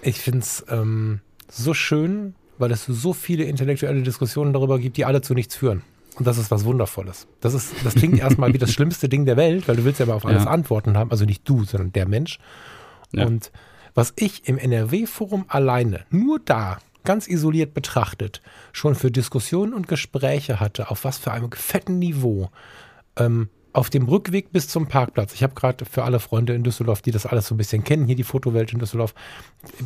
Ich finde es ähm, so schön, weil es so viele intellektuelle Diskussionen darüber gibt, die alle zu nichts führen. Und das ist was Wundervolles. Das, ist, das klingt erstmal wie das schlimmste Ding der Welt, weil du willst ja aber auf alles Ja. Antworten haben. Also nicht du, sondern der Mensch. Ja. Und was ich im NRW-Forum alleine, nur da, ganz isoliert betrachtet, schon für Diskussionen und Gespräche hatte, auf was für einem fetten Niveau, ähm, auf dem Rückweg bis zum Parkplatz. Ich habe gerade für alle Freunde in Düsseldorf, die das alles so ein bisschen kennen, hier die Fotowelt in Düsseldorf,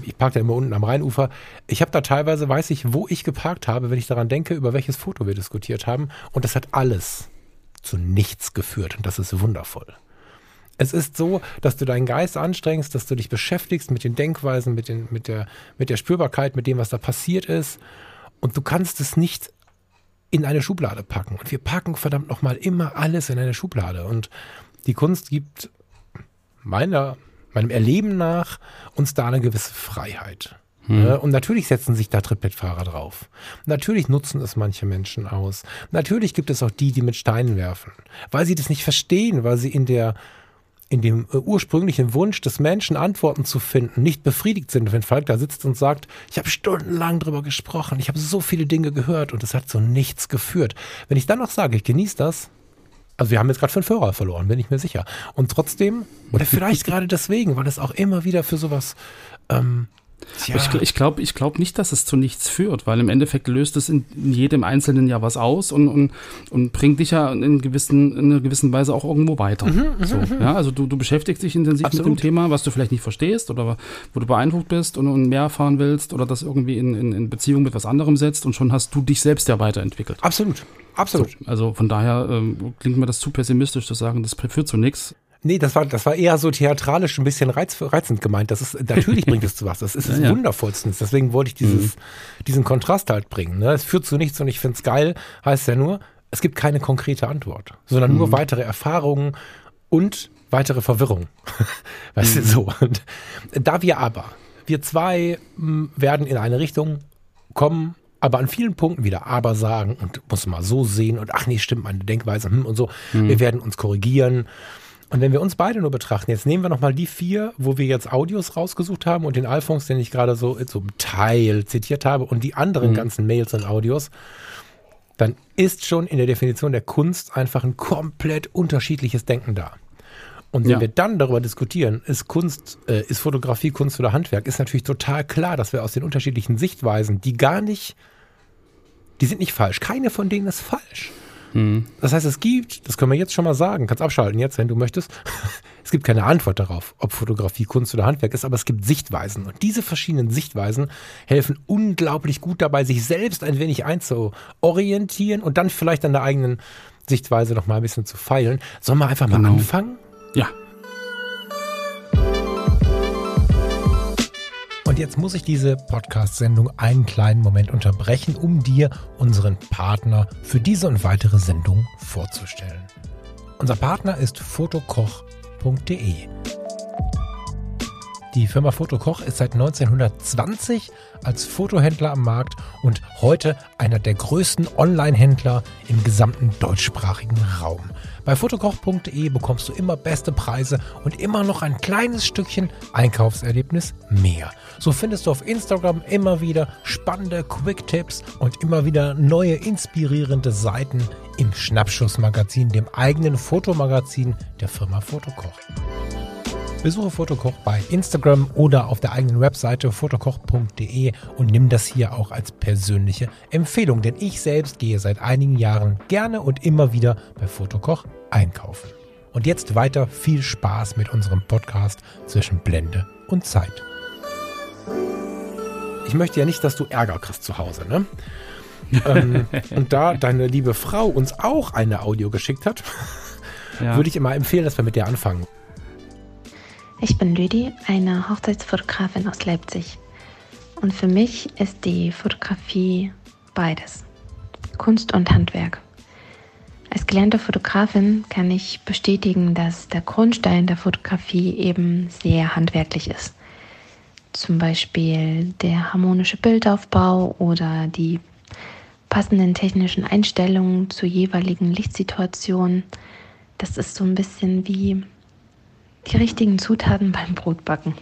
ich parke da immer unten am Rheinufer. Ich habe da teilweise, weiß ich, wo ich geparkt habe, wenn ich daran denke, über welches Foto wir diskutiert haben. Und das hat alles zu nichts geführt. Und das ist wundervoll. Es ist so, dass du deinen Geist anstrengst, dass du dich beschäftigst mit den Denkweisen, mit, den, mit, der, mit der Spürbarkeit, mit dem, was da passiert ist. Und du kannst es nicht in eine Schublade packen. Und wir packen verdammt nochmal immer alles in eine Schublade. Und die Kunst gibt meiner, meinem Erleben nach uns da eine gewisse Freiheit. Hm. Und natürlich setzen sich da Trittbettfahrer drauf. Natürlich nutzen es manche Menschen aus. Natürlich gibt es auch die, die mit Steinen werfen, weil sie das nicht verstehen, weil sie in der in dem äh, ursprünglichen Wunsch des Menschen Antworten zu finden, nicht befriedigt sind. Wenn Falk da sitzt und sagt, ich habe stundenlang drüber gesprochen, ich habe so viele Dinge gehört und es hat zu nichts geführt. Wenn ich dann noch sage, ich genieße das, also wir haben jetzt gerade fünf Hörer verloren, bin ich mir sicher. Und trotzdem, oder vielleicht gerade deswegen, weil es auch immer wieder für sowas ähm, Tja. Ich, ich glaube ich glaub nicht, dass es zu nichts führt, weil im Endeffekt löst es in, jedem einzelnen Jahr was aus und, und, und bringt dich ja in, gewissen, in einer gewissen Weise auch irgendwo weiter. Mhm, mhm so, mhm. ja, also du, du beschäftigst dich intensiv Absolut. mit dem Thema, was du vielleicht nicht verstehst oder wo du beeindruckt bist und, und mehr erfahren willst oder das irgendwie in, in, in Beziehung mit was anderem setzt und schon hast du dich selbst ja weiterentwickelt. Absolut. Absolut. So, also von daher ähm, klingt mir das zu pessimistisch zu sagen, das führt zu nichts. Nee, das war, das war eher so theatralisch ein bisschen reiz, reizend gemeint. Das ist, natürlich bringt es zu was. Das ist das ja, ja. Wundervollste. Deswegen wollte ich dieses, mhm. diesen Kontrast halt bringen. Ne? Es führt zu nichts und ich finde es geil, heißt ja nur, es gibt keine konkrete Antwort, sondern mhm. nur weitere Erfahrungen und weitere Verwirrung. weißt mhm. du, so. Und da wir aber, wir zwei hm, werden in eine Richtung kommen, aber an vielen Punkten wieder aber sagen und muss mal so sehen und ach nee, stimmt meine Denkweise hm, und so. Mhm. Wir werden uns korrigieren und wenn wir uns beide nur betrachten, jetzt nehmen wir nochmal die vier, wo wir jetzt Audios rausgesucht haben und den Alphons, den ich gerade so zum Teil zitiert habe und die anderen mhm. ganzen Mails und Audios, dann ist schon in der Definition der Kunst einfach ein komplett unterschiedliches Denken da. Und wenn ja. wir dann darüber diskutieren, ist Kunst, äh, ist Fotografie Kunst oder Handwerk, ist natürlich total klar, dass wir aus den unterschiedlichen Sichtweisen, die gar nicht, die sind nicht falsch, keine von denen ist falsch. Mhm. Das heißt, es gibt, das können wir jetzt schon mal sagen, kannst abschalten jetzt, wenn du möchtest. Es gibt keine Antwort darauf, ob Fotografie Kunst oder Handwerk ist, aber es gibt Sichtweisen. Und diese verschiedenen Sichtweisen helfen unglaublich gut dabei, sich selbst ein wenig einzuorientieren und dann vielleicht an der eigenen Sichtweise noch mal ein bisschen zu feilen. Sollen wir einfach mal genau. anfangen? Ja. Jetzt muss ich diese Podcast-Sendung einen kleinen Moment unterbrechen, um dir unseren Partner für diese und weitere Sendung vorzustellen. Unser Partner ist fotokoch.de. Die Firma Fotokoch ist seit 1920 als Fotohändler am Markt und heute einer der größten Online-Händler im gesamten deutschsprachigen Raum. Bei fotokoch.de bekommst du immer beste Preise und immer noch ein kleines Stückchen Einkaufserlebnis mehr. So findest du auf Instagram immer wieder spannende Quick-Tipps und immer wieder neue inspirierende Seiten im Schnappschussmagazin, dem eigenen Fotomagazin der Firma Fotokoch. Besuche Fotokoch bei Instagram oder auf der eigenen Webseite fotokoch.de und nimm das hier auch als persönliche Empfehlung, denn ich selbst gehe seit einigen Jahren gerne und immer wieder bei Fotokoch einkaufen. Und jetzt weiter viel Spaß mit unserem Podcast zwischen Blende und Zeit. Ich möchte ja nicht, dass du Ärger kriegst zu Hause, ne? ähm, und da deine liebe Frau uns auch eine Audio geschickt hat, ja. würde ich immer empfehlen, dass wir mit der anfangen. Ich bin Lüdi, eine Hochzeitsfotografin aus Leipzig. Und für mich ist die Fotografie beides. Kunst und Handwerk. Als gelernte Fotografin kann ich bestätigen, dass der Grundstein der Fotografie eben sehr handwerklich ist. Zum Beispiel der harmonische Bildaufbau oder die passenden technischen Einstellungen zur jeweiligen Lichtsituation. Das ist so ein bisschen wie die richtigen Zutaten beim Brotbacken.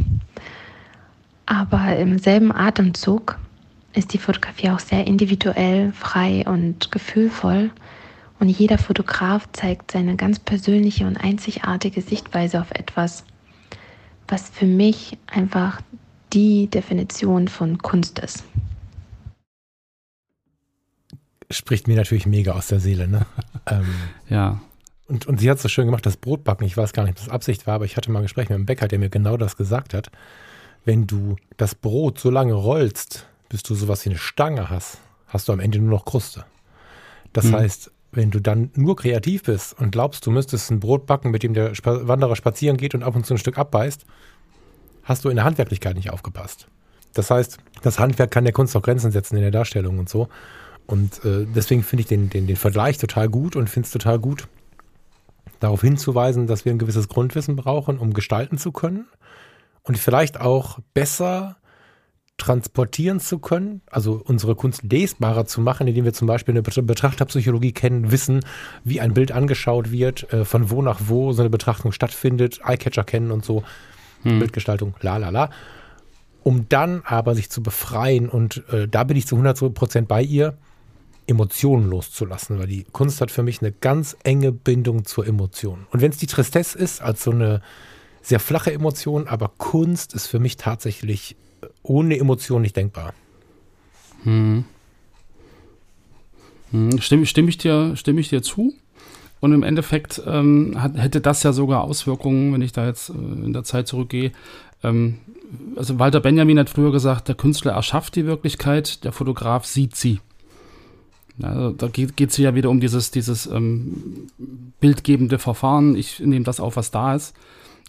Aber im selben Atemzug ist die Fotografie auch sehr individuell, frei und gefühlvoll. Und jeder Fotograf zeigt seine ganz persönliche und einzigartige Sichtweise auf etwas. was für mich einfach die Definition von Kunst ist. Spricht mir natürlich mega aus der Seele, ne? ähm, Ja. und, und sie hat so schön gemacht, das Brotbacken. Ich weiß gar nicht, ob das Absicht war, aber ich hatte mal ein Gespräch mit einem Bäcker, der mir genau das gesagt hat. Wenn du das Brot so lange rollst, bis du sowas wie eine Stange hast, hast du am Ende nur noch Kruste. Das Mhm. heißt, wenn du dann nur kreativ bist und glaubst, du müsstest ein Brot backen, mit dem der Wanderer spazieren geht und ab und zu ein Stück abbeißt, hast du in der Handwerklichkeit nicht aufgepasst. Das heißt, das Handwerk kann der Kunst auch Grenzen setzen in der Darstellung und so. Und äh, deswegen finde ich den, den, den Vergleich total gut und finde es total gut, darauf hinzuweisen, dass wir ein gewisses Grundwissen brauchen, um gestalten zu können und vielleicht auch besser transportieren zu können, also unsere Kunst lesbarer zu machen, indem wir zum Beispiel eine Bet- Betrachterpsychologie kennen, wissen, wie ein Bild angeschaut wird, äh, von wo nach wo so eine Betrachtung stattfindet, Eyecatcher kennen und so, Bildgestaltung, la la la. Um dann aber sich zu befreien und äh, da bin ich zu 100% bei ihr, Emotionen loszulassen, weil die Kunst hat für mich eine ganz enge Bindung zur Emotion. Und wenn es die Tristesse ist, als so eine sehr flache Emotion, aber Kunst ist für mich tatsächlich äh, ohne Emotion nicht denkbar. Hm, Stimme, stimme, ich dir, stimme ich dir zu? Und im Endeffekt ähm, hat, hätte das ja sogar Auswirkungen, wenn ich da jetzt äh, in der Zeit zurückgehe. Ähm, also Walter Benjamin hat früher gesagt, der Künstler erschafft die Wirklichkeit, der Fotograf sieht sie. Also da geht es ja wieder um dieses, dieses ähm, bildgebende Verfahren. Ich nehme das auf, was da ist.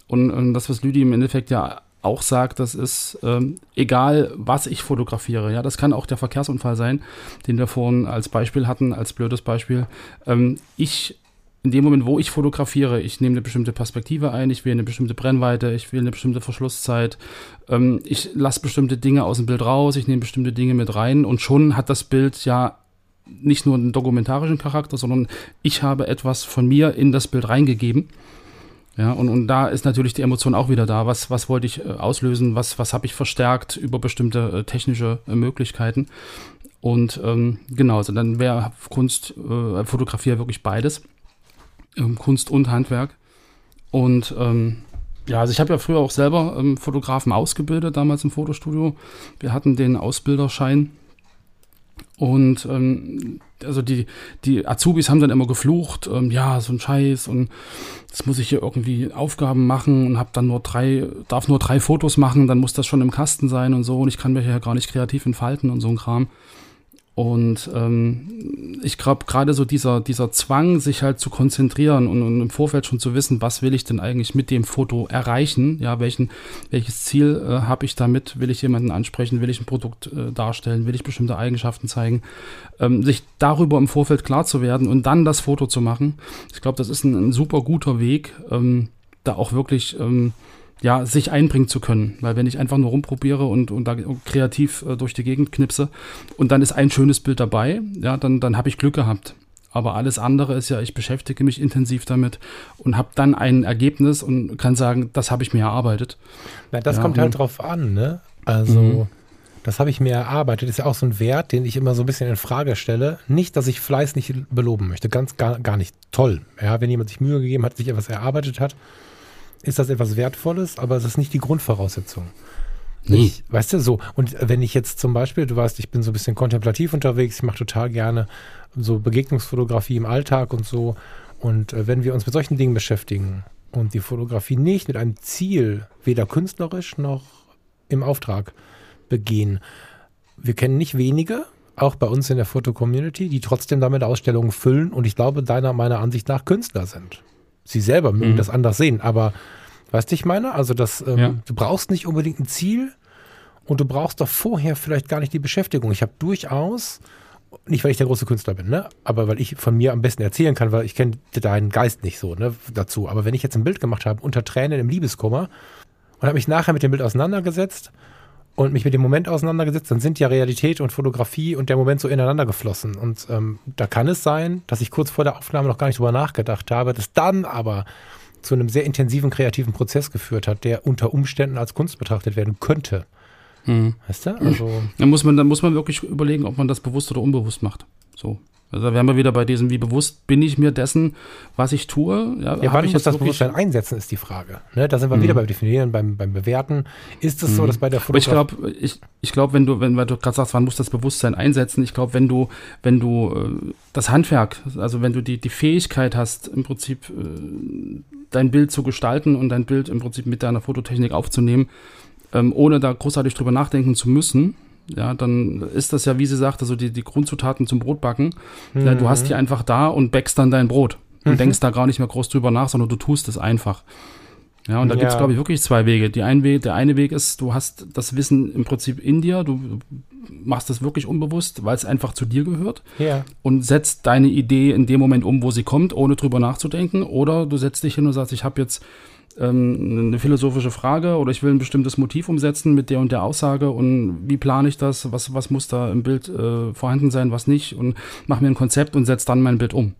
Und, und das, was Lüdi im Endeffekt ja auch sagt, das ist ähm, egal, was ich fotografiere. Ja, das kann auch der Verkehrsunfall sein, den wir vorhin als Beispiel hatten, als blödes Beispiel. Ähm, ich in dem Moment, wo ich fotografiere, ich nehme eine bestimmte Perspektive ein, ich wähle eine bestimmte Brennweite, ich wähle eine bestimmte Verschlusszeit, ähm, ich lasse bestimmte Dinge aus dem Bild raus, ich nehme bestimmte Dinge mit rein und schon hat das Bild ja nicht nur einen dokumentarischen Charakter, sondern ich habe etwas von mir in das Bild reingegeben. Ja, und, und da ist natürlich die Emotion auch wieder da. Was, was wollte ich äh, auslösen? Was, was habe ich verstärkt über bestimmte äh, technische äh, Möglichkeiten? Und ähm, genau, also dann wäre Kunst, äh, Fotografie wirklich beides. Ähm, Kunst und Handwerk. Und ähm, ja, also ich habe ja früher auch selber ähm, Fotografen ausgebildet, damals im Fotostudio. Wir hatten den Ausbilderschein. Und ähm, also die, die Azubis haben dann immer geflucht, ähm, ja, so ein Scheiß und jetzt muss ich hier irgendwie Aufgaben machen und habe dann nur drei, darf nur drei Fotos machen, dann muss das schon im Kasten sein und so und ich kann mich ja gar nicht kreativ entfalten und so ein Kram. Und ähm, ich glaube, gerade so dieser, dieser Zwang, sich halt zu konzentrieren und, und, im Vorfeld schon zu wissen, was will ich denn eigentlich mit dem Foto erreichen? Ja, welchen, welches Ziel äh, habe ich damit? Will ich jemanden ansprechen? Will ich ein Produkt äh, darstellen? Will ich bestimmte Eigenschaften zeigen? Ähm, sich darüber im Vorfeld klar zu werden und dann das Foto zu machen. Ich glaube, das ist ein, ein super guter Weg, ähm, da auch wirklich ähm, ja, sich einbringen zu können. Weil wenn ich einfach nur rumprobiere und, und da kreativ äh, durch die Gegend knipse und dann ist ein schönes Bild dabei, ja, dann, dann habe ich Glück gehabt. Aber alles andere ist ja, ich beschäftige mich intensiv damit und habe dann ein Ergebnis und kann sagen, das habe ich mir erarbeitet. Na, das Ja, kommt halt drauf an, ne? Also, Mhm. das habe ich mir erarbeitet. Ist ja auch so ein Wert, den ich immer so ein bisschen in Frage stelle. Nicht, dass ich Fleiß nicht beloben möchte. Ganz gar, gar nicht. Toll. Ja, wenn jemand sich Mühe gegeben hat, sich etwas erarbeitet hat, ist das etwas Wertvolles, aber es ist nicht die Grundvoraussetzung. Nee. Ich, weißt du, so. Und wenn ich jetzt zum Beispiel, du weißt, ich bin so ein bisschen kontemplativ unterwegs, ich mache total gerne so Begegnungsfotografie im Alltag und so. Und äh, wenn wir uns mit solchen Dingen beschäftigen und die Fotografie nicht mit einem Ziel, weder künstlerisch noch im Auftrag begehen, wir kennen nicht wenige, auch bei uns in der Foto-Community, die trotzdem damit Ausstellungen füllen und ich glaube, deiner meiner Ansicht nach Künstler sind. Sie selber mögen Mhm. das anders sehen, aber weißt du, ich meine? Also, das, ähm, Ja. du brauchst nicht unbedingt ein Ziel und du brauchst doch vorher vielleicht gar nicht die Beschäftigung. Ich habe durchaus, nicht weil ich der große Künstler bin, ne, aber weil ich von mir am besten erzählen kann, weil ich kenne deinen Geist nicht so, ne, dazu. Aber wenn ich jetzt ein Bild gemacht habe unter Tränen im Liebeskummer und habe mich nachher mit dem Bild auseinandergesetzt und mich mit dem Moment auseinandergesetzt, dann sind ja Realität und Fotografie und der Moment so ineinander geflossen. Und ähm, da kann es sein, dass ich kurz vor der Aufnahme noch gar nicht drüber nachgedacht habe, das dann aber zu einem sehr intensiven kreativen Prozess geführt hat, der unter Umständen als Kunst betrachtet werden könnte. Mhm. Weißt du? Also, Dann muss man, dann muss man wirklich überlegen, ob man das bewusst oder unbewusst macht. So. Also da wären wir wieder bei diesem, wie bewusst bin ich mir dessen, was ich tue. Ja, hab wann ich muss das Bewusstsein einsetzen, ist die Frage. Ne? Da sind wir Mhm. wieder beim Definieren, beim, beim Bewerten. Ist es so, dass bei der Aber ich Fotografie... glaube, ich, ich glaube, wenn du, wenn weil du gerade sagst, wann muss das Bewusstsein einsetzen, ich glaube, wenn du, wenn du äh, das Handwerk, also wenn du die, die Fähigkeit hast, im Prinzip äh, dein Bild zu gestalten und dein Bild im Prinzip mit deiner Fototechnik aufzunehmen, ähm, ohne da großartig drüber nachdenken zu müssen, ja, dann ist das ja, wie sie sagt, also die, die Grundzutaten zum Brotbacken. Ja, du hast die einfach da und backst dann dein Brot und denkst da gar nicht mehr groß drüber nach, sondern du tust es einfach. Ja, und da Ja. gibt es, glaube ich, wirklich zwei Wege. Die ein Weg, der eine Weg ist, du hast das Wissen im Prinzip in dir, du du machst das wirklich unbewusst, weil es einfach zu dir gehört Ja. und setzt deine Idee in dem Moment um, wo sie kommt, ohne drüber nachzudenken. Oder du setzt dich hin und sagst, ich habe jetzt ähm, eine philosophische Frage oder ich will ein bestimmtes Motiv umsetzen mit der und der Aussage und wie plane ich das, was, was muss da im Bild äh, vorhanden sein, was nicht und mach mir ein Konzept und setz dann mein Bild um.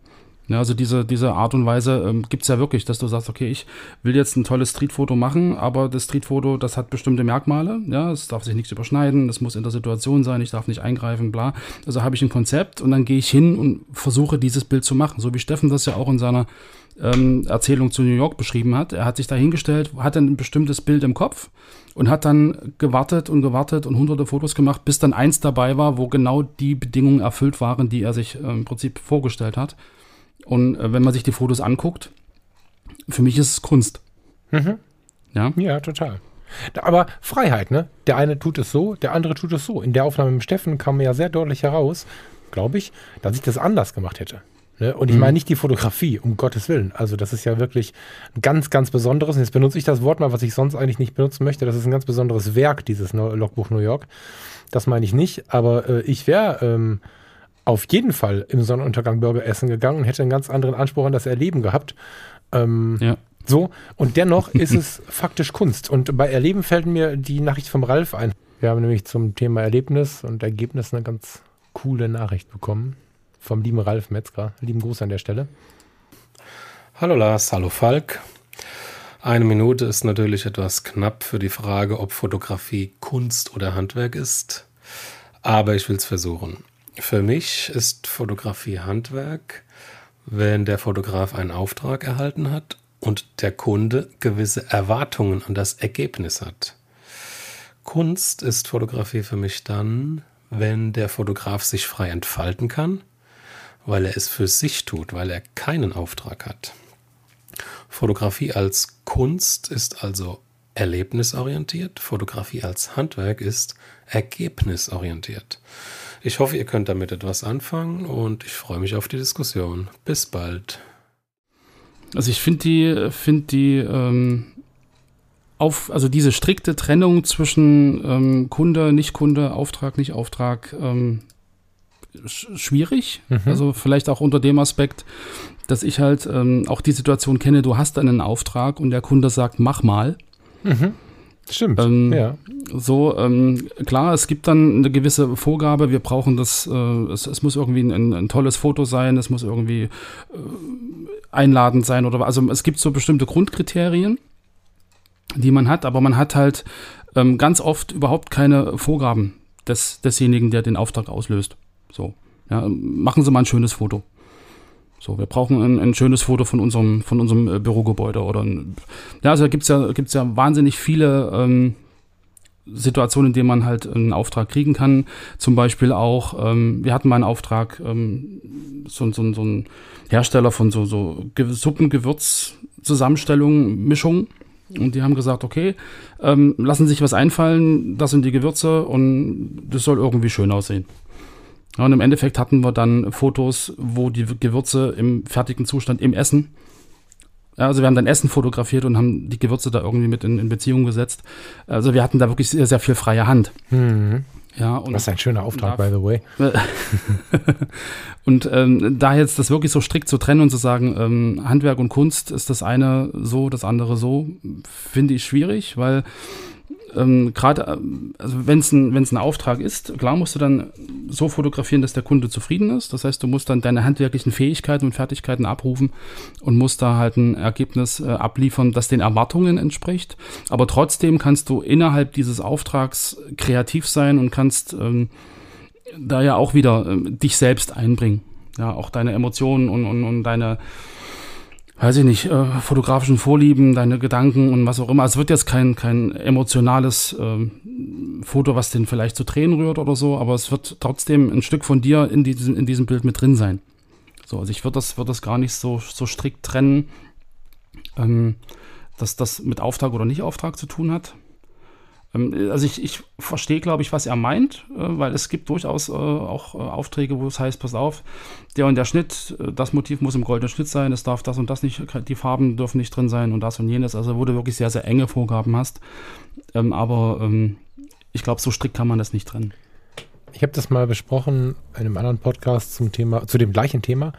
Ja, also diese, diese Art und Weise ähm, gibt es ja wirklich, dass du sagst, okay, ich will jetzt ein tolles Streetfoto machen, aber das Streetfoto, das hat bestimmte Merkmale, ja, es darf sich nichts überschneiden, es muss in der Situation sein, ich darf nicht eingreifen, bla. Also habe ich ein Konzept und dann gehe ich hin und versuche dieses Bild zu machen, so wie Steffen das ja auch in seiner ähm, Erzählung zu New York beschrieben hat. Er hat sich da hingestellt, hat ein bestimmtes Bild im Kopf und hat dann gewartet und gewartet und hunderte Fotos gemacht, bis dann eins dabei war, wo genau die Bedingungen erfüllt waren, die er sich äh, im Prinzip vorgestellt hat. Und äh, wenn man sich die Fotos anguckt, für mich ist es Kunst. Mhm. Ja, Ja, total. Aber Freiheit, ne? Der eine tut es so, der andere tut es so. In der Aufnahme mit Steffen kam mir ja sehr deutlich heraus, glaube ich, dass ich das anders gemacht hätte. Ne? Und ich meine nicht die Fotografie, um Gottes Willen. Also das ist ja wirklich ein ganz, ganz besonderes. Und jetzt benutze ich das Wort mal, was ich sonst eigentlich nicht benutzen möchte. Das ist ein ganz besonderes Werk, dieses Logbuch New York. Das meine ich nicht. Aber äh, ich wäre ähm, auf jeden Fall im Sonnenuntergang Burger essen gegangen und hätte einen ganz anderen Anspruch an das Erleben gehabt. Ähm, ja. so, und dennoch ist es faktisch Kunst. Und bei Erleben fällt mir die Nachricht vom Ralf ein. Wir haben nämlich zum Thema Erlebnis und Ergebnis eine ganz coole Nachricht bekommen. Vom lieben Ralf Metzger. Lieben Gruß an der Stelle. Hallo Lars, hallo Falk. Eine Minute ist natürlich etwas knapp für die Frage, ob Fotografie Kunst oder Handwerk ist. Aber ich will es versuchen. Für mich ist Fotografie Handwerk, wenn der Fotograf einen Auftrag erhalten hat und der Kunde gewisse Erwartungen an das Ergebnis hat. Kunst ist Fotografie für mich dann, wenn der Fotograf sich frei entfalten kann, weil er es für sich tut, weil er keinen Auftrag hat. Fotografie als Kunst ist also erlebnisorientiert, Fotografie als Handwerk ist ergebnisorientiert. Ich hoffe, ihr könnt damit etwas anfangen und ich freue mich auf die Diskussion. Bis bald. Also ich finde die, finde die ähm, auf, also diese strikte Trennung zwischen ähm, Kunde, Nicht-Kunde, Auftrag, Nicht-Auftrag, ähm, sch schwierig. Also vielleicht auch unter dem Aspekt, dass ich halt ähm, auch die Situation kenne, du hast einen Auftrag und der Kunde sagt, mach mal. Stimmt. Ähm, ja. So, ähm, klar, es gibt dann eine gewisse Vorgabe, wir brauchen das, äh, es, es muss irgendwie ein, ein tolles Foto sein, es muss irgendwie äh, einladend sein oder also es gibt so bestimmte Grundkriterien, die man hat, aber man hat halt ähm, ganz oft überhaupt keine Vorgaben des, desjenigen, der den Auftrag auslöst. So, ja, machen Sie mal ein schönes Foto. So, wir brauchen ein, ein schönes Foto von unserem, von unserem äh, Bürogebäude oder ein, ja, also da gibt's ja, gibt's ja wahnsinnig viele ähm, Situationen, in denen man halt einen Auftrag kriegen kann. Zum Beispiel auch, ähm, wir hatten mal einen Auftrag, ähm, so, so, so ein Hersteller von so, so Ge- Suppen-Gewürz-Zusammenstellungen, Mischungen. Und die haben gesagt, okay, ähm, lassen sich was einfallen, das sind die Gewürze und das soll irgendwie schön aussehen. Ja, und im Endeffekt hatten wir dann Fotos, wo die Gewürze im fertigen Zustand im Essen. Also wir haben dann Essen fotografiert und haben die Gewürze da irgendwie mit in, in Beziehung gesetzt. Also wir hatten da wirklich sehr, sehr viel freie Hand. Mhm. Ja, Was ein schöner Auftrag, darf- by the way. und ähm, da jetzt das wirklich so strikt zu trennen und zu sagen, ähm, Handwerk und Kunst ist das eine so, das andere so, finde ich schwierig, weil ähm, gerade, ähm, also wenn es ein, wenn's ein Auftrag ist, klar musst du dann so fotografieren, dass der Kunde zufrieden ist. Das heißt, du musst dann deine handwerklichen Fähigkeiten und Fertigkeiten abrufen und musst da halt ein Ergebnis äh, abliefern, das den Erwartungen entspricht. Aber trotzdem kannst du innerhalb dieses Auftrags kreativ sein und kannst ähm, da ja auch wieder ähm, dich selbst einbringen. Ja, auch deine Emotionen und, und, und deine, weiß ich nicht, äh, fotografischen Vorlieben, deine Gedanken und was auch immer. Also es wird jetzt kein, kein emotionales äh, Foto, was den vielleicht zu Tränen rührt oder so, aber es wird trotzdem ein Stück von dir in diesem, in diesem Bild mit drin sein. So, also ich würde das, würd das gar nicht so, so strikt trennen, ähm, dass das mit Auftrag oder nicht Auftrag zu tun hat. Ähm, also ich, ich verstehe, glaube ich, was er meint, äh, weil es gibt durchaus äh, auch äh, Aufträge, wo es heißt, pass auf, der und der Schnitt, das Motiv muss im goldenen Schnitt sein, es darf das und das nicht, die Farben dürfen nicht drin sein und das und jenes, also wo du wirklich sehr, sehr enge Vorgaben hast. Ähm, aber ähm, ich glaube, so strikt kann man das nicht trennen. Ich habe das mal besprochen in einem anderen Podcast zum Thema, zu dem gleichen Thema.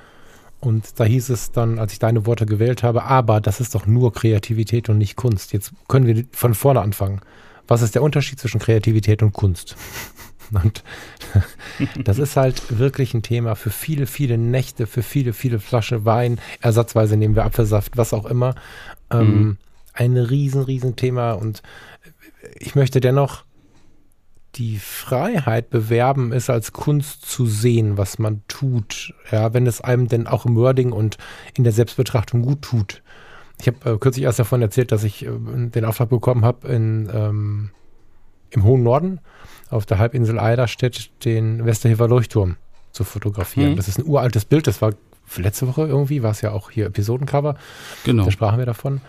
Und da hieß es dann, als ich deine Worte gewählt habe, aber das ist doch nur Kreativität und nicht Kunst. Jetzt können wir von vorne anfangen was ist der Unterschied zwischen Kreativität und Kunst? Und das ist halt wirklich ein Thema für viele, viele Nächte, für viele, viele Flaschen Wein. Ersatzweise nehmen wir Apfelsaft, was auch immer. Ähm, mhm. Ein riesen, riesen Thema. Und ich möchte dennoch die Freiheit bewerben, es als Kunst zu sehen, was man tut. Ja, wenn es einem denn auch im Wording und in der Selbstbetrachtung gut tut. Ich habe äh, kürzlich erst davon erzählt, dass ich äh, den Auftrag bekommen habe, ähm, im hohen Norden auf der Halbinsel Eiderstedt den Westerhever Leuchtturm zu fotografieren. Mhm. Das ist ein uraltes Bild, das war letzte Woche irgendwie, war es ja auch hier Episodencover. Genau. Da sprachen wir davon.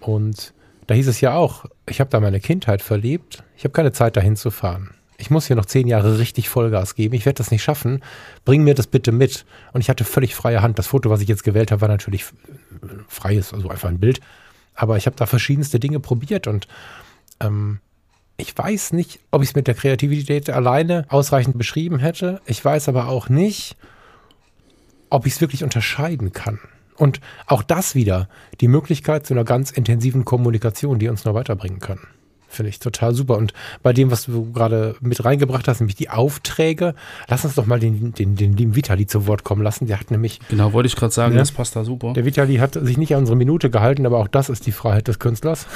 Und da hieß es ja auch, ich habe da meine Kindheit verlebt, ich habe keine Zeit dahin zu fahren ich muss hier noch zehn Jahre richtig Vollgas geben, ich werde das nicht schaffen, bring mir das bitte mit. Und ich hatte völlig freie Hand. Das Foto, was ich jetzt gewählt habe, war natürlich freies, also einfach ein Bild. Aber ich habe da verschiedenste Dinge probiert und ähm, ich weiß nicht, ob ich es mit der Kreativität alleine ausreichend beschrieben hätte. Ich weiß aber auch nicht, ob ich es wirklich unterscheiden kann. Und auch das wieder, die Möglichkeit zu einer ganz intensiven Kommunikation, die uns nur weiterbringen kann. Finde ich total super. Und bei dem, was du gerade mit reingebracht hast, nämlich die Aufträge, lass uns doch mal den, den, den lieben Vitali zu Wort kommen lassen. Der hat nämlich. Genau, wollte ich gerade sagen, ne? das passt da super. Der Vitali hat sich nicht an unsere Minute gehalten, aber auch das ist die Freiheit des Künstlers.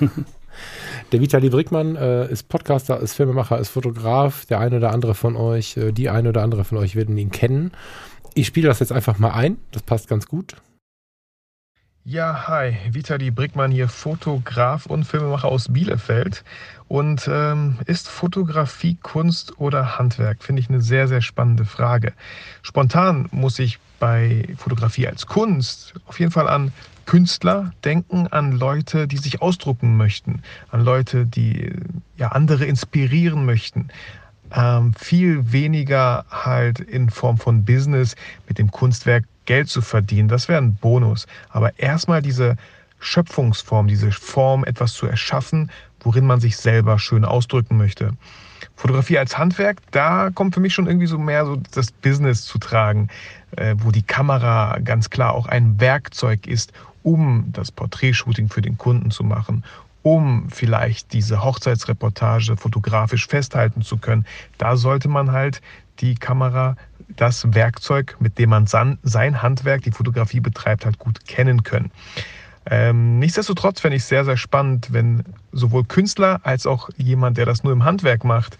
der Vitali Brickmann äh, ist Podcaster, ist Filmemacher, ist Fotograf. Der eine oder andere von euch, äh, die eine oder andere von euch werden ihn kennen. Ich spiele das jetzt einfach mal ein. Das passt ganz gut. Ja, hi, Vitali Brickmann hier, Fotograf und Filmemacher aus Bielefeld. Und ähm, ist Fotografie Kunst oder Handwerk? Finde ich eine sehr, sehr spannende Frage. Spontan muss ich bei Fotografie als Kunst auf jeden Fall an Künstler denken, an Leute, die sich ausdrucken möchten, an Leute, die ja andere inspirieren möchten. Ähm, viel weniger halt in Form von Business mit dem Kunstwerk Geld zu verdienen, das wäre ein Bonus. Aber erstmal diese Schöpfungsform, diese Form, etwas zu erschaffen, worin man sich selber schön ausdrücken möchte. Fotografie als Handwerk, da kommt für mich schon irgendwie so mehr so das Business zu tragen, äh, wo die Kamera ganz klar auch ein Werkzeug ist, um das Porträtshooting für den Kunden zu machen, um vielleicht diese Hochzeitsreportage fotografisch festhalten zu können. Da sollte man halt die Kamera das Werkzeug, mit dem man sein Handwerk, die Fotografie betreibt, halt gut kennen können. Ähm, nichtsdestotrotz fände ich es sehr, sehr spannend, wenn sowohl Künstler als auch jemand, der das nur im Handwerk macht,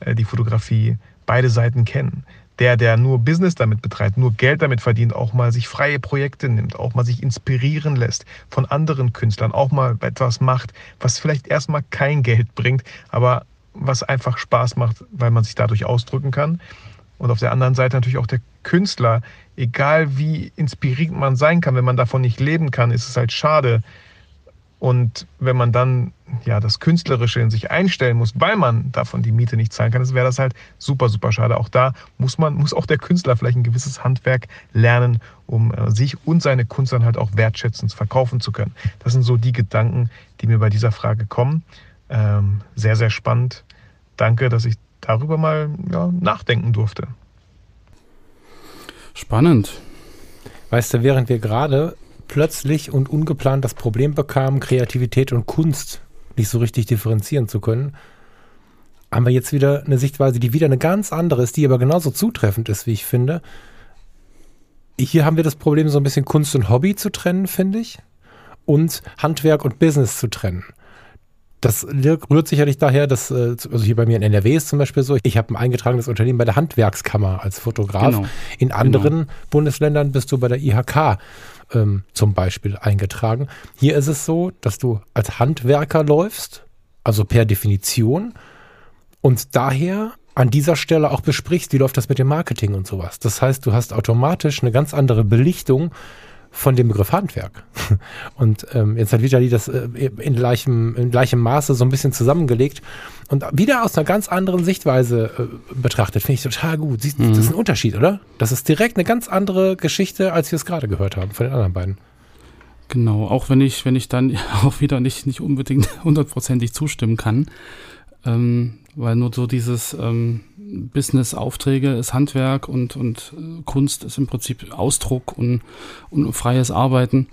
äh, die Fotografie beide Seiten kennen. Der, der nur Business damit betreibt, nur Geld damit verdient, auch mal sich freie Projekte nimmt, auch mal sich inspirieren lässt von anderen Künstlern, auch mal etwas macht, was vielleicht erstmal kein Geld bringt, aber was einfach Spaß macht, weil man sich dadurch ausdrücken kann. Und auf der anderen Seite natürlich auch der Künstler. Egal wie inspirierend man sein kann, wenn man davon nicht leben kann, ist es halt schade. Und wenn man dann ja das Künstlerische in sich einstellen muss, weil man davon die Miete nicht zahlen kann, wäre das halt super, super schade. Auch da muss man, muss auch der Künstler vielleicht ein gewisses Handwerk lernen, um äh, sich und seine Kunst dann halt auch wertschätzend verkaufen zu können. Das sind so die Gedanken, die mir bei dieser Frage kommen. Ähm, sehr, sehr spannend. Danke, dass ich darüber mal ja, nachdenken durfte. Spannend. Weißt du, während wir gerade plötzlich und ungeplant das Problem bekamen, Kreativität und Kunst nicht so richtig differenzieren zu können, haben wir jetzt wieder eine Sichtweise, die wieder eine ganz andere ist, die aber genauso zutreffend ist, wie ich finde. Hier haben wir das Problem, so ein bisschen Kunst und Hobby zu trennen, finde ich, und Handwerk und Business zu trennen. Das rührt sicherlich daher, dass, äh, also hier bei mir in NRW ist zum Beispiel so, ich habe ein eingetragenes Unternehmen bei der Handwerkskammer als Fotograf. Genau. In anderen Bundesländern bist du bei der IHK ähm, zum Beispiel eingetragen. Hier ist es so, dass du als Handwerker läufst, also per Definition, und daher an dieser Stelle auch besprichst, wie läuft das mit dem Marketing und sowas. Das heißt, du hast automatisch eine ganz andere Belichtung von dem Begriff Handwerk. Und ähm, jetzt hat Vitali das äh, in, gleichem, in gleichem Maße so ein bisschen zusammengelegt und wieder aus einer ganz anderen Sichtweise äh, betrachtet. Finde ich total gut. Siehst, Mhm. Das ist ein Unterschied, oder? Das ist direkt eine ganz andere Geschichte, als wir es gerade gehört haben von den anderen beiden. Genau, auch wenn ich, wenn ich dann auch wieder nicht, nicht unbedingt hundertprozentig zustimmen kann. Ähm, weil nur so dieses ähm, Business-Aufträge ist Handwerk und, und äh, Kunst ist im Prinzip Ausdruck und, und freies Arbeiten.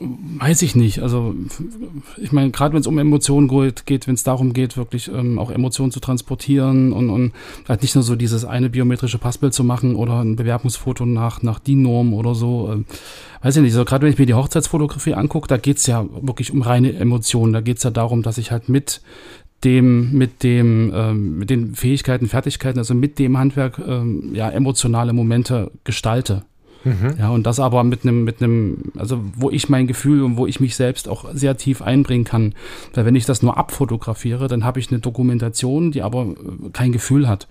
Weiß ich nicht. Also ich meine, gerade wenn es um Emotionen geht, wenn es darum geht, wirklich ähm, auch Emotionen zu transportieren und, und halt nicht nur so dieses eine biometrische Passbild zu machen oder ein Bewerbungsfoto nach, nach DIN-Norm oder so. Ähm, weiß ich nicht, so gerade wenn ich mir die Hochzeitsfotografie angucke, da geht's ja wirklich um reine Emotionen. Da geht's ja darum, dass ich halt mit dem, mit dem, ähm, mit den Fähigkeiten, Fertigkeiten, also mit dem Handwerk, ähm, ja, emotionale Momente gestalte. Ja, und das aber mit einem, mit einem, also wo ich mein Gefühl und wo ich mich selbst auch sehr tief einbringen kann. Weil wenn ich das nur abfotografiere, dann habe ich eine Dokumentation, die aber äh, kein Gefühl hat.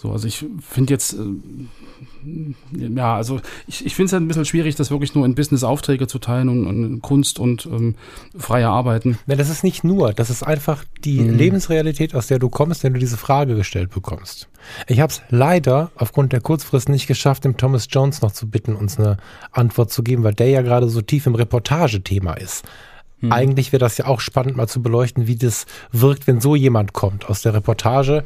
So, also ich finde jetzt, äh, ja, also ich, ich finde es halt ein bisschen schwierig, das wirklich nur in Business-Aufträge zu teilen und, und in Kunst und ähm, freie Arbeiten. Na, das ist nicht nur, das ist einfach die Mhm. Lebensrealität, aus der du kommst, wenn du diese Frage gestellt bekommst. Ich habe es leider aufgrund der Kurzfrist nicht geschafft, dem Thomas Jones noch zu bitten, uns eine Antwort zu geben, weil der ja gerade so tief im Reportagethema ist. Eigentlich wäre das ja auch spannend, mal zu beleuchten, wie das wirkt, wenn so jemand kommt aus der Reportage.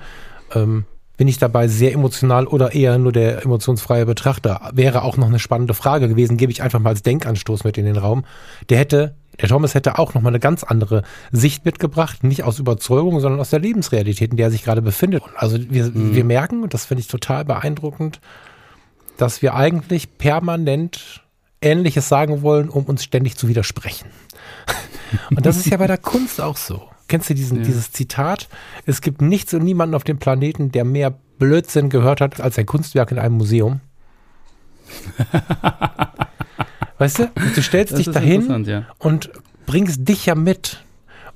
Ähm, bin ich dabei sehr emotional oder eher nur der emotionsfreie Betrachter? Wäre auch noch eine spannende Frage gewesen, gebe ich einfach mal als Denkanstoß mit in den Raum. Der hätte, der Thomas hätte auch noch mal eine ganz andere Sicht mitgebracht, nicht aus Überzeugung, sondern aus der Lebensrealität, in der er sich gerade befindet. Also wir, wir merken, und das finde ich total beeindruckend, dass wir eigentlich permanent Ähnliches sagen wollen, um uns ständig zu widersprechen. Und das ist ja bei der Kunst auch so. Kennst du diesen, Ja. dieses Zitat? Es gibt nichts und niemanden auf dem Planeten, der mehr Blödsinn gehört hat als ein Kunstwerk in einem Museum. weißt du? Du stellst Das dich dahin ja. und bringst dich ja mit.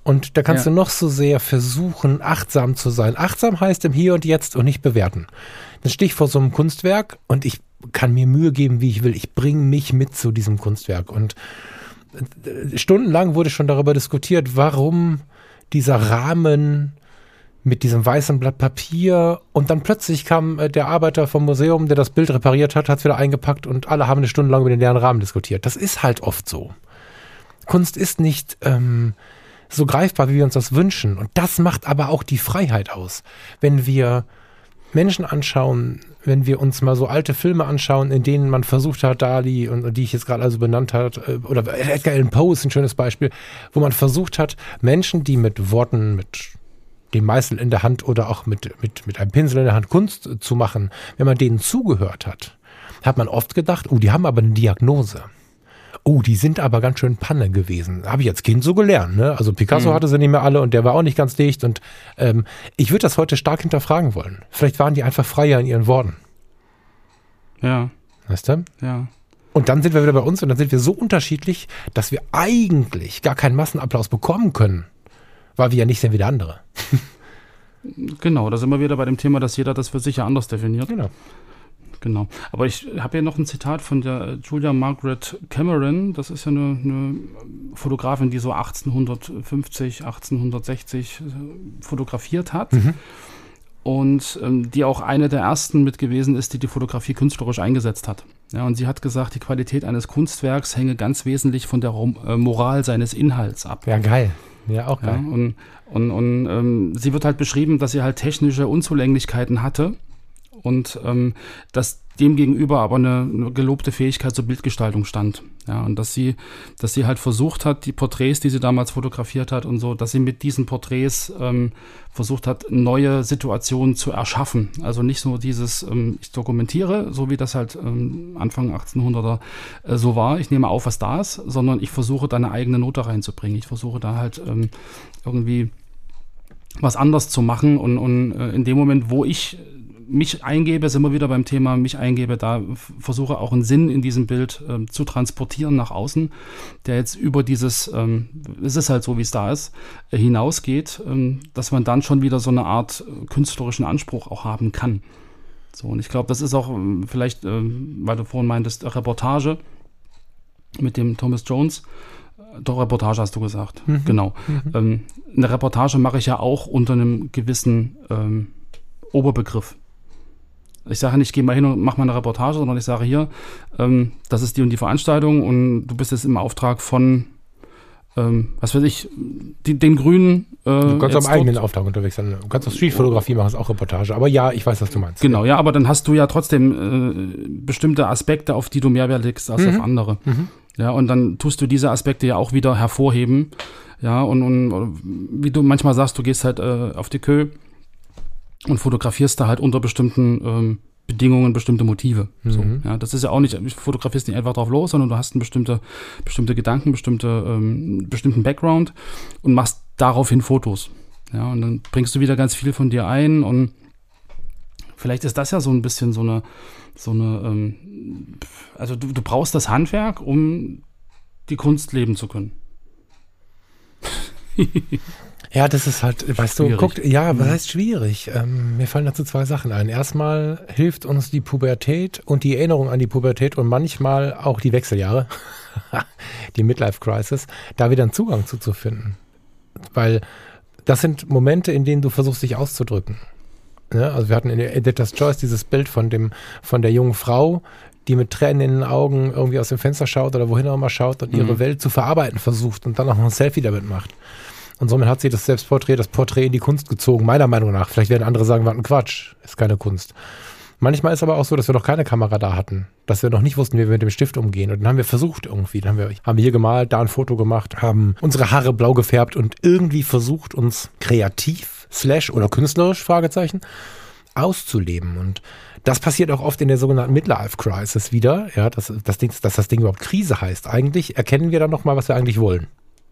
Und da kannst Ja. du noch so sehr versuchen, achtsam zu sein. Achtsam heißt im Hier und Jetzt und nicht bewerten. Dann stehe ich vor so einem Kunstwerk und ich kann mir Mühe geben, wie ich will. Ich bringe mich mit zu diesem Kunstwerk. Und äh, stundenlang wurde schon darüber diskutiert, warum dieser Rahmen mit diesem weißen Blatt Papier und dann plötzlich kam äh, der Arbeiter vom Museum, der das Bild repariert hat, hat es wieder eingepackt und alle haben eine Stunde lang über den leeren Rahmen diskutiert. Das ist halt oft so. Kunst ist nicht ähm, so greifbar, wie wir uns das wünschen. Und das macht aber auch die Freiheit aus. Wenn wir Menschen anschauen, wenn wir uns mal so alte Filme anschauen, in denen man versucht hat, Dali und, die ich jetzt gerade also benannt hat, äh, oder Edgar Allan Poe ist ein schönes Beispiel, wo man versucht hat, Menschen, die mit Worten, mit dem Meißel in der Hand oder auch mit, mit, mit einem Pinsel in der Hand Kunst zu machen, wenn man denen zugehört hat, hat man oft gedacht, oh, die haben aber eine Diagnose. Oh, die sind aber ganz schön Panne gewesen. Habe ich als Kind so gelernt. Ne? Also Picasso hatte sie nicht mehr alle und der war auch nicht ganz dicht. Und ähm, ich würde das heute stark hinterfragen wollen. Vielleicht waren die einfach freier in ihren Worten. Ja, Weißt du? ja. Und dann sind wir wieder bei uns und dann sind wir so unterschiedlich, dass wir eigentlich gar keinen Massenapplaus bekommen können. Weil wir ja nicht sind wie der andere. Genau, da sind wir wieder bei dem Thema, dass jeder das für sich ja anders definiert. Genau. Genau. Aber ich habe hier noch ein Zitat von der äh, Julia Margaret Cameron. Das ist ja eine, eine Fotografin, die so 1850, 1860 äh, fotografiert hat. Und ähm, die auch eine der ersten mit gewesen ist, die die Fotografie künstlerisch eingesetzt hat. Ja, und sie hat gesagt, die Qualität eines Kunstwerks hänge ganz wesentlich von der äh, Moral seines Inhalts ab. Ja, geil. Ja, auch Ja, geil. und und, und ähm, sie wird halt beschrieben, dass sie halt technische Unzulänglichkeiten hatte und ähm, dass demgegenüber aber eine, eine gelobte Fähigkeit zur Bildgestaltung stand. Ja, und dass sie, dass sie halt versucht hat, die Porträts, die sie damals fotografiert hat und so, dass sie mit diesen Porträts ähm, versucht hat, neue Situationen zu erschaffen. Also nicht so dieses, ähm, ich dokumentiere, so wie das halt ähm, Anfang 1800er äh, so war, ich nehme auf, was da ist, sondern ich versuche da eine eigene Note reinzubringen. Ich versuche da halt ähm, irgendwie was anders zu machen und, und äh, in dem Moment, wo ich mich eingebe, sind wir wieder beim Thema mich eingebe, da versuche auch einen Sinn in diesem Bild ähm, zu transportieren nach außen, der jetzt über dieses, ähm, es ist halt so, wie es da ist, äh, hinausgeht, ähm, dass man dann schon wieder so eine Art äh, künstlerischen Anspruch auch haben kann. So, und ich glaube, das ist auch ähm, vielleicht, ähm, weil du vorhin meintest, Reportage mit dem Thomas Jones. Äh, doch, Reportage hast du gesagt. Mhm. Genau. Ähm, eine Reportage mache ich ja auch unter einem gewissen ähm, Oberbegriff. Ich sage nicht, geh mal hin und mach mal eine Reportage, sondern ich sage hier, ähm, das ist die und die Veranstaltung und du bist jetzt im Auftrag von, ähm, was weiß ich, die, den Grünen. Äh, Du kannst am eigenen Auftrag unterwegs sein. Du kannst auch Streetfotografie machen, ist auch Reportage. Aber ja, ich weiß, was du meinst. Genau, ja, aber dann hast du ja trotzdem äh, bestimmte Aspekte, auf die du mehr Wert legst als Mhm. auf andere. Ja, und dann tust du diese Aspekte ja auch wieder hervorheben. Ja, und, und wie du manchmal sagst, du gehst halt äh, auf die Kö und fotografierst da halt unter bestimmten ähm, Bedingungen bestimmte Motive. So, Mhm. ja, das ist ja auch nicht, du fotografierst nicht einfach drauf los, sondern du hast einen bestimmte, bestimmte Gedanken, bestimmte, ähm, bestimmten Background und machst daraufhin Fotos. Ja, und dann bringst du wieder ganz viel von dir ein und vielleicht ist das ja so ein bisschen so eine, so eine, ähm, also du, du brauchst das Handwerk, um die Kunst leben zu können. Ja, das ist halt, weißt du, Schwierig. guckt, ja, was heißt schwierig? Ähm, mir fallen dazu zwei Sachen ein. Erstmal hilft uns die Pubertät und die Erinnerung an die Pubertät und manchmal auch die Wechseljahre, die Midlife Crisis, da wieder einen Zugang zuzufinden. Weil das sind Momente, in denen du versuchst, dich auszudrücken. Ne? Also wir hatten in der Editor's Choice dieses Bild von dem, von der jungen Frau, die mit Tränen in den Augen irgendwie aus dem Fenster schaut oder wohin auch immer schaut und ihre Mhm. Welt zu verarbeiten versucht und dann auch noch ein Selfie damit macht. Und somit hat sie das Selbstporträt, das Porträt in die Kunst gezogen, meiner Meinung nach. Vielleicht werden andere sagen, was ein Quatsch, ist keine Kunst. Manchmal ist aber auch so, dass wir noch keine Kamera da hatten, dass wir noch nicht wussten, wie wir mit dem Stift umgehen. Und dann haben wir versucht irgendwie, dann haben wir, haben wir hier gemalt, da ein Foto gemacht, haben unsere Haare blau gefärbt und irgendwie versucht, uns kreativ, slash oder künstlerisch, Fragezeichen, auszuleben. Und das passiert auch oft in der sogenannten Midlife Crisis wieder, ja, dass das Ding, dass das Ding überhaupt Krise heißt. Eigentlich erkennen wir dann nochmal, was wir eigentlich wollen.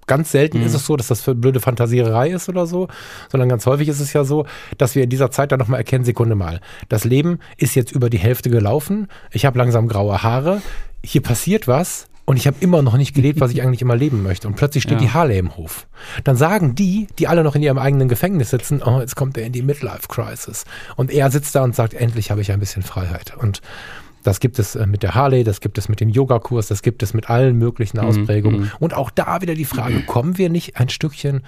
Ganz selten ist es so, dass das für blöde Fantasiererei ist oder so, sondern ganz häufig ist es ja so, dass wir in dieser Zeit dann nochmal erkennen, Sekunde mal, das Leben ist jetzt über die Hälfte gelaufen, ich habe langsam graue Haare, hier passiert was und ich habe immer noch nicht gelebt, was ich eigentlich immer leben möchte. Und plötzlich steht Ja. die Harley im Hof. Dann sagen die, die alle noch in ihrem eigenen Gefängnis sitzen, oh, jetzt kommt er in die Midlife Crisis. Und er sitzt da und sagt, endlich habe ich ein bisschen Freiheit. Und das gibt es äh, mit der Harley, das gibt es mit dem Yogakurs, das gibt es mit allen möglichen Ausprägungen. mhm. Und auch da wieder die Frage, kommen wir nicht ein Stückchen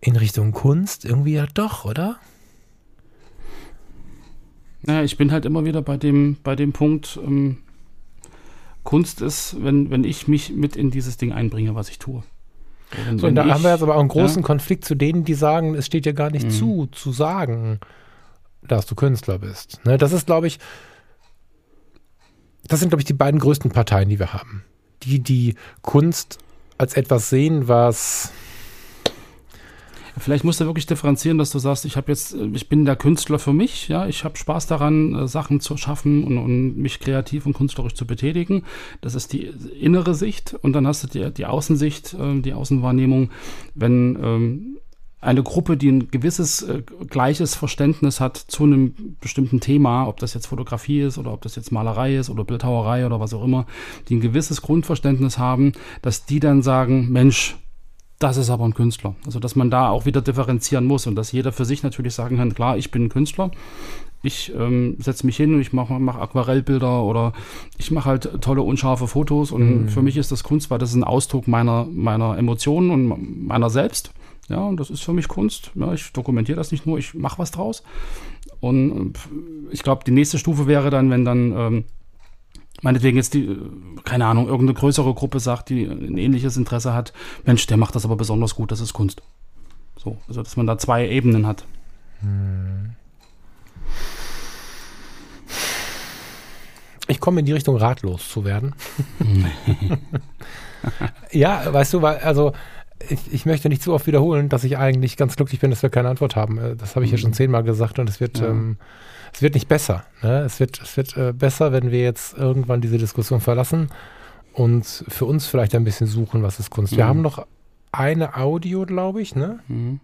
in Richtung Kunst? Irgendwie ja doch, oder? Naja, ich bin halt immer wieder bei dem, bei dem Punkt, ähm, Kunst ist, wenn, wenn ich mich mit in dieses Ding einbringe, was ich tue. So, wenn, So, wenn und da ich, haben wir jetzt aber auch einen großen ja, Konflikt zu denen, die sagen, es steht dir gar nicht Mhm. zu, zu sagen, dass du Künstler bist. Ne, das ist, glaube ich, das sind, glaube ich, die beiden größten Parteien, die wir haben. Die, die Kunst als etwas sehen, was Vielleicht musst du wirklich differenzieren, dass du sagst, ich habe jetzt, ich bin der Künstler für mich, ja, ich habe Spaß daran, äh, Sachen zu schaffen und, und mich kreativ und künstlerisch zu betätigen. Das ist die innere Sicht und dann hast du die, die Außensicht, äh, die Außenwahrnehmung, wenn ähm, eine Gruppe, die ein gewisses äh, gleiches Verständnis hat zu einem bestimmten Thema, ob das jetzt Fotografie ist oder ob das jetzt Malerei ist oder Bildhauerei oder was auch immer, die ein gewisses Grundverständnis haben, dass die dann sagen, Mensch, das ist aber ein Künstler. Also, dass man da auch wieder differenzieren muss und dass jeder für sich natürlich sagen kann, klar, ich bin ein Künstler. Ich ähm, setze mich hin und ich mache mach Aquarellbilder oder ich mache halt tolle, unscharfe Fotos und für mich ist das Kunst, weil das ist ein Ausdruck meiner, meiner Emotionen und meiner selbst. Ja, und das ist für mich Kunst. Ja, ich dokumentiere das nicht nur, ich mache was draus. Und äh, ich glaube, die nächste Stufe wäre dann, wenn dann ähm, meinetwegen jetzt die, äh, keine Ahnung, irgendeine größere Gruppe sagt, die ein ähnliches Interesse hat, Mensch, der macht das aber besonders gut, das ist Kunst. So, also dass man da zwei Ebenen hat. Ich komme in die Richtung ratlos zu werden. ja, weißt du, weil, also ich, ich, möchte nicht zu oft wiederholen, dass ich eigentlich ganz glücklich bin, dass wir keine Antwort haben. Äh, das habe ich ja schon mhm. zehnmal gesagt und es wird, ja. ähm, es wird nicht besser. Ne? Es wird, es wird äh, besser, wenn wir jetzt irgendwann diese Diskussion verlassen und für uns vielleicht ein bisschen suchen, was ist Kunst. Mhm. Wir haben noch eine Audio, glaube ich, ne? Mhm.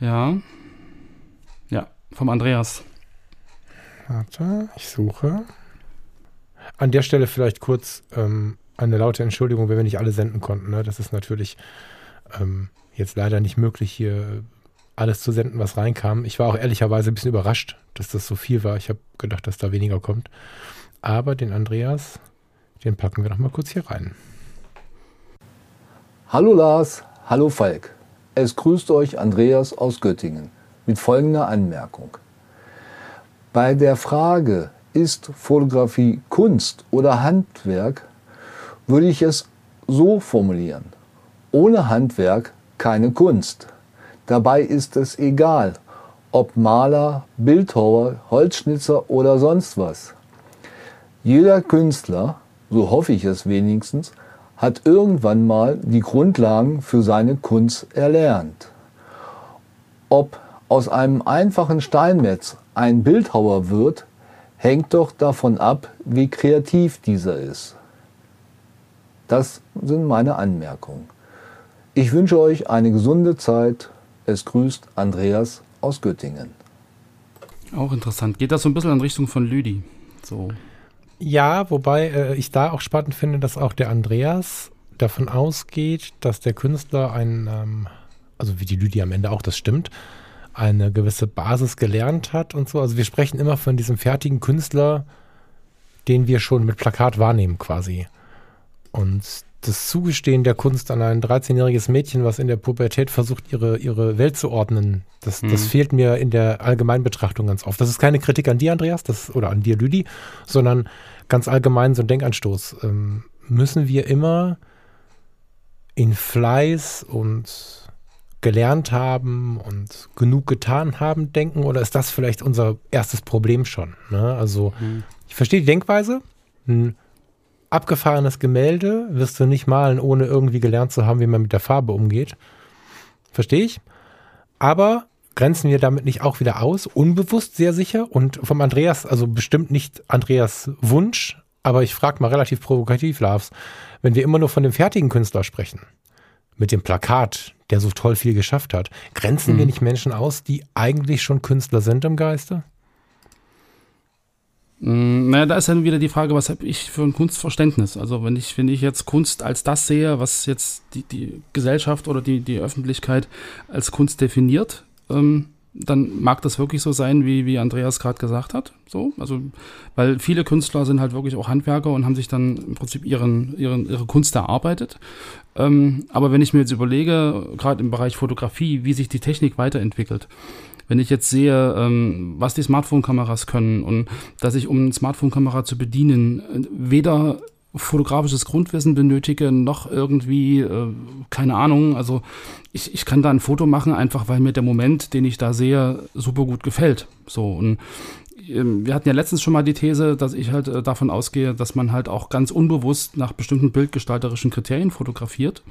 Ja. Ja, vom Andreas. Warte, ich suche. An der Stelle vielleicht kurz ähm, eine laute Entschuldigung, wenn wir nicht alle senden konnten. Ne? Das ist natürlich ähm, jetzt leider nicht möglich, hier alles zu senden, was reinkam. Ich war auch ehrlicherweise ein bisschen überrascht, dass das so viel war. Ich habe gedacht, dass da weniger kommt. Aber den Andreas, den packen wir noch mal kurz hier rein. Hallo Lars, hallo Falk. Es grüßt euch Andreas aus Göttingen mit folgender Anmerkung. Bei der Frage, ist Fotografie Kunst oder Handwerk, würde ich es so formulieren. Ohne Handwerk keine Kunst. Dabei ist es egal, ob Maler, Bildhauer, Holzschnitzer oder sonst was. Jeder Künstler, so hoffe ich es wenigstens, hat irgendwann mal die Grundlagen für seine Kunst erlernt. Ob aus einem einfachen Steinmetz ein Bildhauer wird, hängt doch davon ab, wie kreativ dieser ist. Das sind meine Anmerkungen. Ich wünsche euch eine gesunde Zeit. Es grüßt Andreas aus Göttingen. Auch interessant. Geht das so ein bisschen in Richtung von Lüdi? So. Ja, wobei äh, ich da auch spannend finde, dass auch der Andreas davon ausgeht, dass der Künstler ein, ähm, also wie die Lüdi am Ende auch, das stimmt, eine gewisse Basis gelernt hat und so. Also wir sprechen immer von diesem fertigen Künstler, den wir schon mit Plakat wahrnehmen quasi. Und das Zugestehen der Kunst an ein 13-jähriges Mädchen, was in der Pubertät versucht, ihre, ihre Welt zu ordnen, das, mhm. das fehlt mir in der Allgemeinbetrachtung ganz oft. Das ist keine Kritik an dir, Andreas, das, oder an dir, Lüdi, sondern ganz allgemein so ein Denkanstoß. Ähm, müssen wir immer in Fleiß und gelernt haben und genug getan haben denken oder ist das vielleicht unser erstes Problem schon? Ne? Also mhm. ich verstehe die Denkweise. Ein abgefahrenes Gemälde wirst du nicht malen, ohne irgendwie gelernt zu haben, wie man mit der Farbe umgeht. Verstehe ich. Aber grenzen wir damit nicht auch wieder aus? Unbewusst sehr sicher und vom Andreas, also bestimmt nicht Andreas Wunsch, aber ich frage mal relativ provokativ, Lars, wenn wir immer nur von dem fertigen Künstler sprechen, mit dem Plakat, der so toll viel geschafft hat. Grenzen mhm. wir nicht Menschen aus, die eigentlich schon Künstler sind im Geiste? Mm, naja, da ist dann wieder die Frage, was habe ich für ein Kunstverständnis? Also wenn ich, wenn ich jetzt Kunst als das sehe, was jetzt die, die Gesellschaft oder die, die Öffentlichkeit als Kunst definiert, ähm, dann mag das wirklich so sein, wie, wie Andreas gerade gesagt hat. So, also, weil viele Künstler sind halt wirklich auch Handwerker und haben sich dann im Prinzip ihren, ihren, ihre Kunst erarbeitet. Ähm, aber wenn ich mir jetzt überlege, gerade im Bereich Fotografie, wie sich die Technik weiterentwickelt, wenn ich jetzt sehe, ähm, was die Smartphone-Kameras können und dass ich, um eine Smartphone-Kamera zu bedienen, weder fotografisches Grundwissen benötige, noch irgendwie, äh, keine Ahnung, also ich, ich kann da ein Foto machen, einfach weil mir der Moment, den ich da sehe, super gut gefällt. So, und ähm, wir hatten ja letztens schon mal die These, dass ich halt äh, davon ausgehe, dass man halt auch ganz unbewusst nach bestimmten bildgestalterischen Kriterien fotografiert.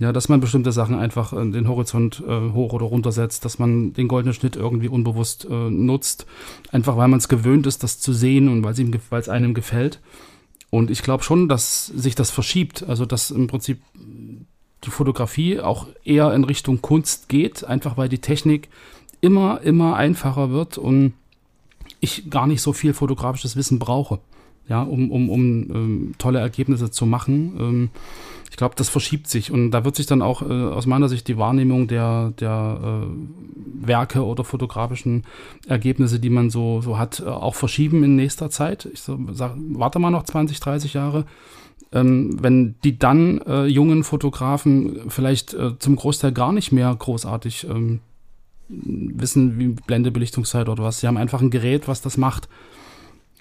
Ja, dass man bestimmte Sachen einfach äh, den Horizont äh, hoch oder runter setzt, dass man den goldenen Schnitt irgendwie unbewusst äh, nutzt, einfach weil man es gewöhnt ist, das zu sehen und weil es einem gefällt. Und ich glaube schon, dass sich das verschiebt, also dass im Prinzip die Fotografie auch eher in Richtung Kunst geht, einfach weil die Technik immer, immer einfacher wird und ich gar nicht so viel fotografisches Wissen brauche, ja, um, um, um ähm, tolle Ergebnisse zu machen. Ähm, ich glaube, das verschiebt sich und da wird sich dann auch äh, aus meiner Sicht die Wahrnehmung der, der äh, Werke oder fotografischen Ergebnisse, die man so, so hat, äh, auch verschieben in nächster Zeit. Ich so, sag, warte mal noch 20, 30 Jahre. Ähm, wenn die dann äh, jungen Fotografen vielleicht äh, zum Großteil gar nicht mehr großartig ähm, wissen, wie Blendebelichtungszeit oder was. Sie haben einfach ein Gerät, was das macht.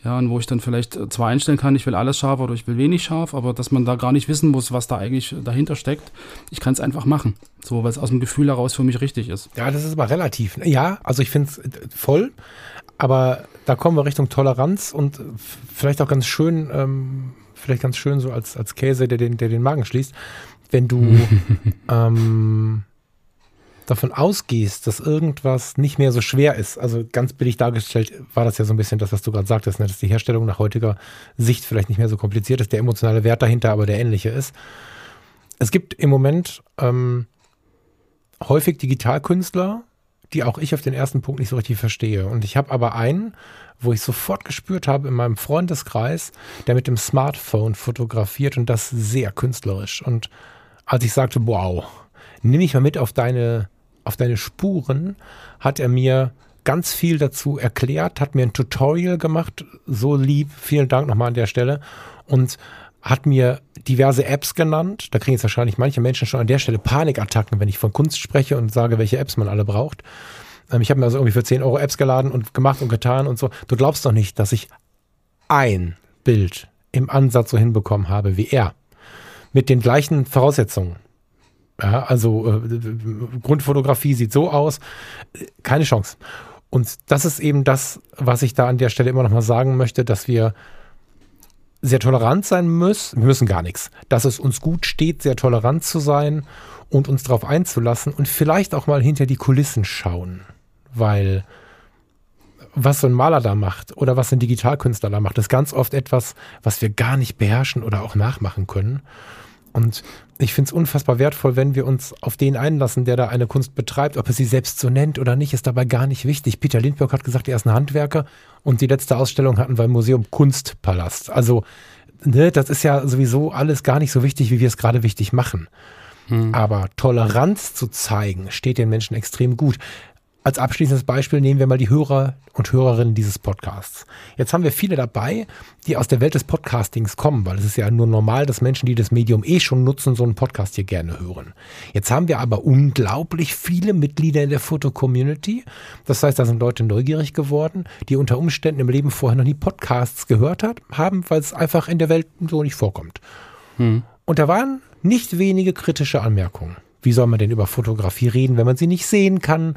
Ja, und wo ich dann vielleicht äh, zwar einstellen kann, ich will alles scharf oder ich will wenig scharf, aber dass man da gar nicht wissen muss, was da eigentlich dahinter steckt. Ich kann es einfach machen. So, weil es aus dem Gefühl heraus für mich richtig ist. Ja, das ist aber relativ. Ja, also ich finde es äh, voll, aber da kommen wir Richtung Toleranz und vielleicht auch ganz schön, ähm, vielleicht ganz schön so als, als Käse, der den, der den Magen schließt, wenn du ähm, davon ausgehst, dass irgendwas nicht mehr so schwer ist, also ganz billig dargestellt war das ja so ein bisschen das, was du gerade sagtest, ne? dass die Herstellung nach heutiger Sicht vielleicht nicht mehr so kompliziert ist, der emotionale Wert dahinter aber der ähnliche ist. Es gibt im Moment ähm, häufig Digitalkünstler, die auch ich auf den ersten Punkt nicht so richtig verstehe. Und ich habe aber einen, wo ich sofort gespürt habe in meinem Freundeskreis, der mit dem Smartphone fotografiert und das sehr künstlerisch. Und als ich sagte, wow, nimm mich mal mit auf deine, auf deine Spuren, hat er mir ganz viel dazu erklärt, hat mir ein Tutorial gemacht, so lieb, vielen Dank nochmal an der Stelle und hat mir diverse Apps genannt. Da kriegen jetzt wahrscheinlich manche Menschen schon an der Stelle Panikattacken, wenn ich von Kunst spreche und sage, welche Apps man alle braucht. Ähm, ich habe mir also irgendwie für 10 Euro Apps geladen und gemacht und getan und so. Du glaubst doch nicht, dass ich ein Bild im Ansatz so hinbekommen habe wie er. Mit den gleichen Voraussetzungen. Ja, also äh, Grundfotografie sieht so aus. Keine Chance. Und das ist eben das, was ich da an der Stelle immer noch mal sagen möchte, dass wir sehr tolerant sein müssen. Wir müssen gar nichts. Dass es uns gut steht, sehr tolerant zu sein und uns darauf einzulassen und vielleicht auch mal hinter die Kulissen schauen. Weil was so ein Maler da macht oder was ein Digitalkünstler da macht, ist ganz oft etwas, was wir gar nicht beherrschen oder auch nachmachen können. Und ich finde es unfassbar wertvoll, wenn wir uns auf den einlassen, der da eine Kunst betreibt. Ob er sie selbst so nennt oder nicht, ist dabei gar nicht wichtig. Peter Lindbergh hat gesagt, er ist ein Handwerker und die letzte Ausstellung hatten wir im Museum Kunstpalast. Also, ne, das ist ja sowieso alles gar nicht so wichtig, wie wir es gerade wichtig machen. Hm. Aber Toleranz zu zeigen, steht den Menschen extrem gut. Als abschließendes Beispiel nehmen wir mal die Hörer und Hörerinnen dieses Podcasts. Jetzt haben wir viele dabei, die aus der Welt des Podcastings kommen, weil es ist ja nur normal, dass Menschen, die das Medium eh schon nutzen, so einen Podcast hier gerne hören. Jetzt haben wir aber unglaublich viele Mitglieder in der Foto-Community. Das heißt, da sind Leute neugierig geworden, die unter Umständen im Leben vorher noch nie Podcasts gehört hat, haben, weil es einfach in der Welt so nicht vorkommt. Hm. Und da waren nicht wenige kritische Anmerkungen. Wie soll man denn über Fotografie reden, wenn man sie nicht sehen kann?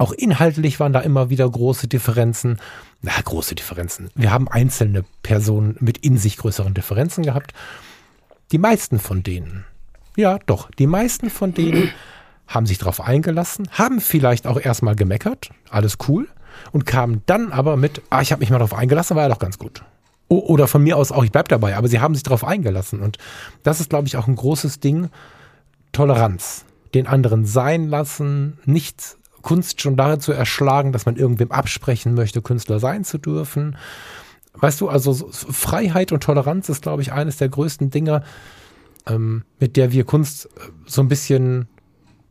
Auch inhaltlich waren da immer wieder große Differenzen. Na, große Differenzen. Wir haben einzelne Personen mit in sich größeren Differenzen gehabt. Die meisten von denen, ja doch, die meisten von denen haben sich darauf eingelassen, haben vielleicht auch erstmal gemeckert, alles cool, und kamen dann aber mit, ah, ich habe mich mal darauf eingelassen, war ja doch ganz gut. Oder von mir aus auch, ich bleib dabei, aber sie haben sich darauf eingelassen. Und das ist, glaube ich, auch ein großes Ding. Toleranz. Den anderen sein lassen, nicht Kunst schon dazu erschlagen, dass man irgendwem absprechen möchte, Künstler sein zu dürfen. Weißt du, also Freiheit und Toleranz ist, glaube ich, eines der größten Dinge, ähm, mit der wir Kunst äh, so ein bisschen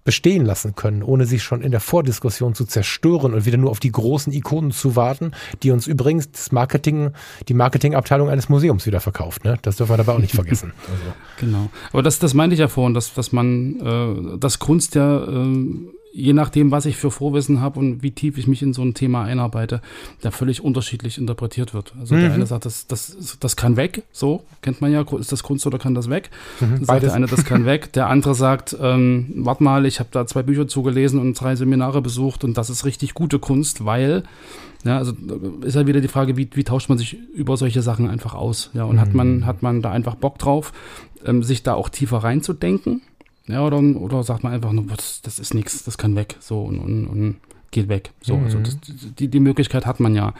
bestehen lassen können, ohne sich schon in der Vordiskussion zu zerstören und wieder nur auf die großen Ikonen zu warten, die uns übrigens das Marketing, die Marketingabteilung eines Museums wieder verkauft. Ne? Das dürfen wir dabei auch nicht vergessen. Also. Genau. Aber das, das meinte ich ja vorhin, dass, dass man, äh, dass Kunst ja äh, je nachdem, was ich für Vorwissen habe und wie tief ich mich in so ein Thema einarbeite, da völlig unterschiedlich interpretiert wird. Also mhm. der eine sagt, das, das, das kann weg, so kennt man ja, ist das Kunst oder kann das weg? Mhm, sagt der eine, das kann weg. Der andere sagt, ähm, warte mal, ich habe da zwei Bücher zugelesen und drei Seminare besucht und das ist richtig gute Kunst, weil ja, also ist ja wieder die Frage, wie, wie tauscht man sich über solche Sachen einfach aus? Ja, und mhm. hat man, hat man da einfach Bock drauf, ähm, sich da auch tiefer reinzudenken? Ja, oder, oder sagt man einfach nur, das, das ist nichts, das kann weg, so und, und, und geht weg. So, also mhm. also das, die, die Möglichkeit hat man ja.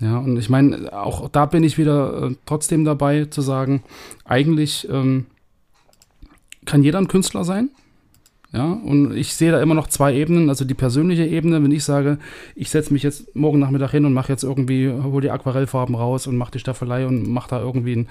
Ja, und ich meine, auch da bin ich wieder äh, trotzdem dabei zu sagen, eigentlich ähm, kann jeder ein Künstler sein. Ja, und ich sehe da immer noch zwei Ebenen. Also die persönliche Ebene, wenn ich sage, ich setze mich jetzt morgen Nachmittag hin und mache jetzt irgendwie, hole die Aquarellfarben raus und mache die Staffelei und mache da irgendwie ein,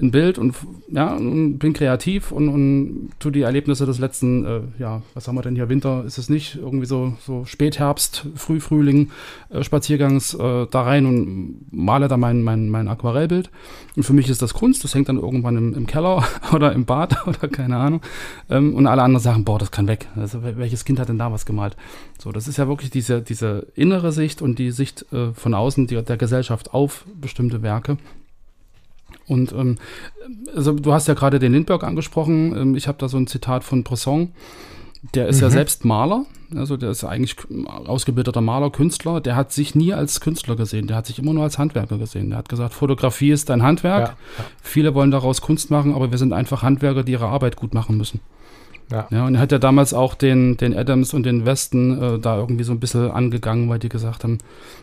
ein, Bild und ja, und bin kreativ und, und tu die Erlebnisse des letzten, äh, ja, was haben wir denn hier, Winter ist es nicht, irgendwie so, so Spätherbst, Frühfrühling, äh, Spaziergangs äh, da rein und male da mein, mein, mein Aquarellbild. Und für mich ist das Kunst, das hängt dann irgendwann im, im Keller oder im Bad oder keine Ahnung. Ähm, und alle anderen sagen, boah, das kann weg. Also welches Kind hat denn da was gemalt? So, das ist ja wirklich diese, diese innere Sicht und die Sicht äh, von außen die, der Gesellschaft auf bestimmte Werke. Und ähm, also du hast ja gerade den Lindbergh angesprochen. Ähm, ich habe da so ein Zitat von Bresson. Der ist mhm. ja selbst Maler, Also der ist eigentlich ausgebildeter Maler, Künstler. Der hat sich nie als Künstler gesehen. Der hat sich immer nur als Handwerker gesehen. Der hat gesagt, Fotografie ist ein Handwerk. Ja. Viele wollen daraus Kunst machen, aber wir sind einfach Handwerker, die ihre Arbeit gut machen müssen. Ja. Ja, und er hat ja damals auch den, den Adams und den Westen äh, da irgendwie so ein bisschen angegangen, weil die gesagt haben,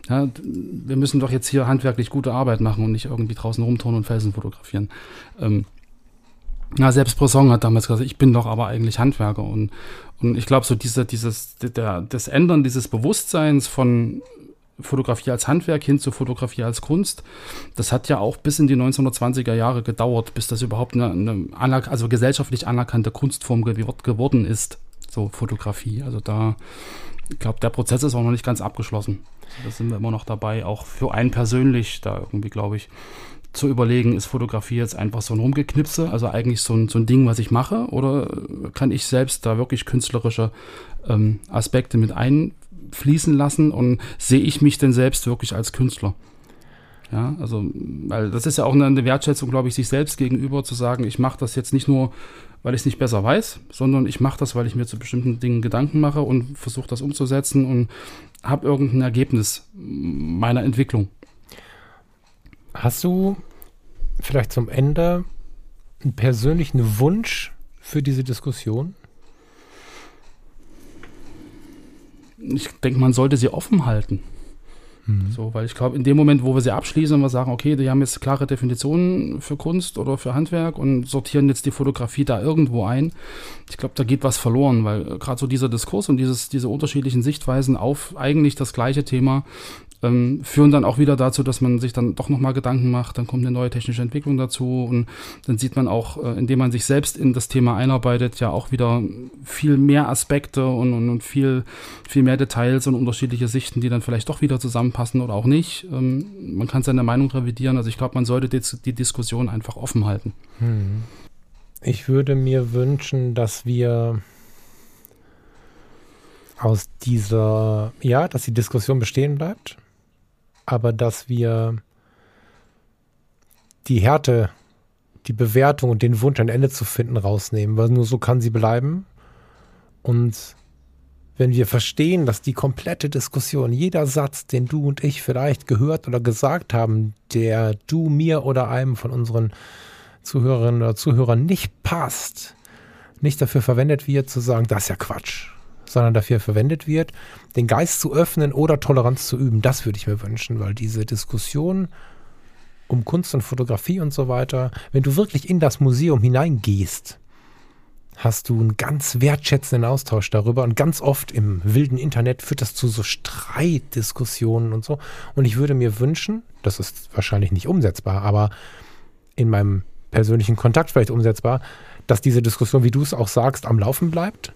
ja, wir müssen doch jetzt hier handwerklich gute Arbeit machen und nicht irgendwie draußen rumturnen und Felsen fotografieren. Ähm, na, selbst Bresson hat damals gesagt, ich bin doch aber eigentlich Handwerker und, und ich glaube, so diese, dieses, der, das Ändern dieses Bewusstseins von Fotografie als Handwerk hin zu Fotografie als Kunst, das hat ja auch bis in die 1920er Jahre gedauert, bis das überhaupt eine, eine also gesellschaftlich anerkannte Kunstform ge geworden ist, so Fotografie. Also da, ich glaube, der Prozess ist auch noch nicht ganz abgeschlossen. Da sind wir immer noch dabei, auch für einen persönlich da irgendwie, glaube ich, zu überlegen, ist Fotografie jetzt einfach so ein Rumgeknipse, also eigentlich so ein, so ein Ding, was ich mache, oder kann ich selbst da wirklich künstlerische ähm, Aspekte mit einfließen lassen und sehe ich mich denn selbst wirklich als Künstler? Ja, also, weil das ist ja auch eine Wertschätzung, glaube ich, sich selbst gegenüber zu sagen, ich mache das jetzt nicht nur, weil ich es nicht besser weiß, sondern ich mache das, weil ich mir zu bestimmten Dingen Gedanken mache und versuche das umzusetzen und habe irgendein Ergebnis meiner Entwicklung. Hast du vielleicht zum Ende einen persönlichen Wunsch für diese Diskussion? Ich denke, man sollte sie offen halten. So, weil ich glaube, in dem Moment, wo wir sie abschließen und wir sagen, okay, die haben jetzt klare Definitionen für Kunst oder für Handwerk und sortieren jetzt die Fotografie da irgendwo ein, ich glaube, da geht was verloren, weil äh, gerade so dieser Diskurs und dieses, diese unterschiedlichen Sichtweisen auf eigentlich das gleiche Thema ähm, führen dann auch wieder dazu, dass man sich dann doch nochmal Gedanken macht, dann kommt eine neue technische Entwicklung dazu und dann sieht man auch, äh, indem man sich selbst in das Thema einarbeitet, ja auch wieder viel mehr Aspekte und, und, und viel, viel mehr Details und unterschiedliche Sichten, die dann vielleicht doch wieder zusammenpassen oder auch nicht. Ähm, man kann seine Meinung revidieren. Also ich glaube, man sollte die, die Diskussion einfach offen halten. Ich würde mir wünschen, dass wir aus dieser, ja, dass die Diskussion bestehen bleibt, aber dass wir die Härte, die Bewertung und den Wunsch, ein Ende zu finden, rausnehmen, weil nur so kann sie bleiben. Und wenn wir verstehen, dass die komplette Diskussion, jeder Satz, den du und ich vielleicht gehört oder gesagt haben, der du mir oder einem von unseren Zuhörerinnen oder Zuhörern nicht passt, nicht dafür verwendet wird, zu sagen, das ist ja Quatsch, sondern dafür verwendet wird, den Geist zu öffnen oder Toleranz zu üben. Das würde ich mir wünschen, weil diese Diskussion um Kunst und Fotografie und so weiter, wenn du wirklich in das Museum hineingehst, hast du einen ganz wertschätzenden Austausch darüber und ganz oft im wilden Internet führt das zu so Streitdiskussionen und so. Und ich würde mir wünschen, das ist wahrscheinlich nicht umsetzbar, aber in meinem persönlichen Kontakt vielleicht umsetzbar, dass diese Diskussion, wie du es auch sagst, am Laufen bleibt.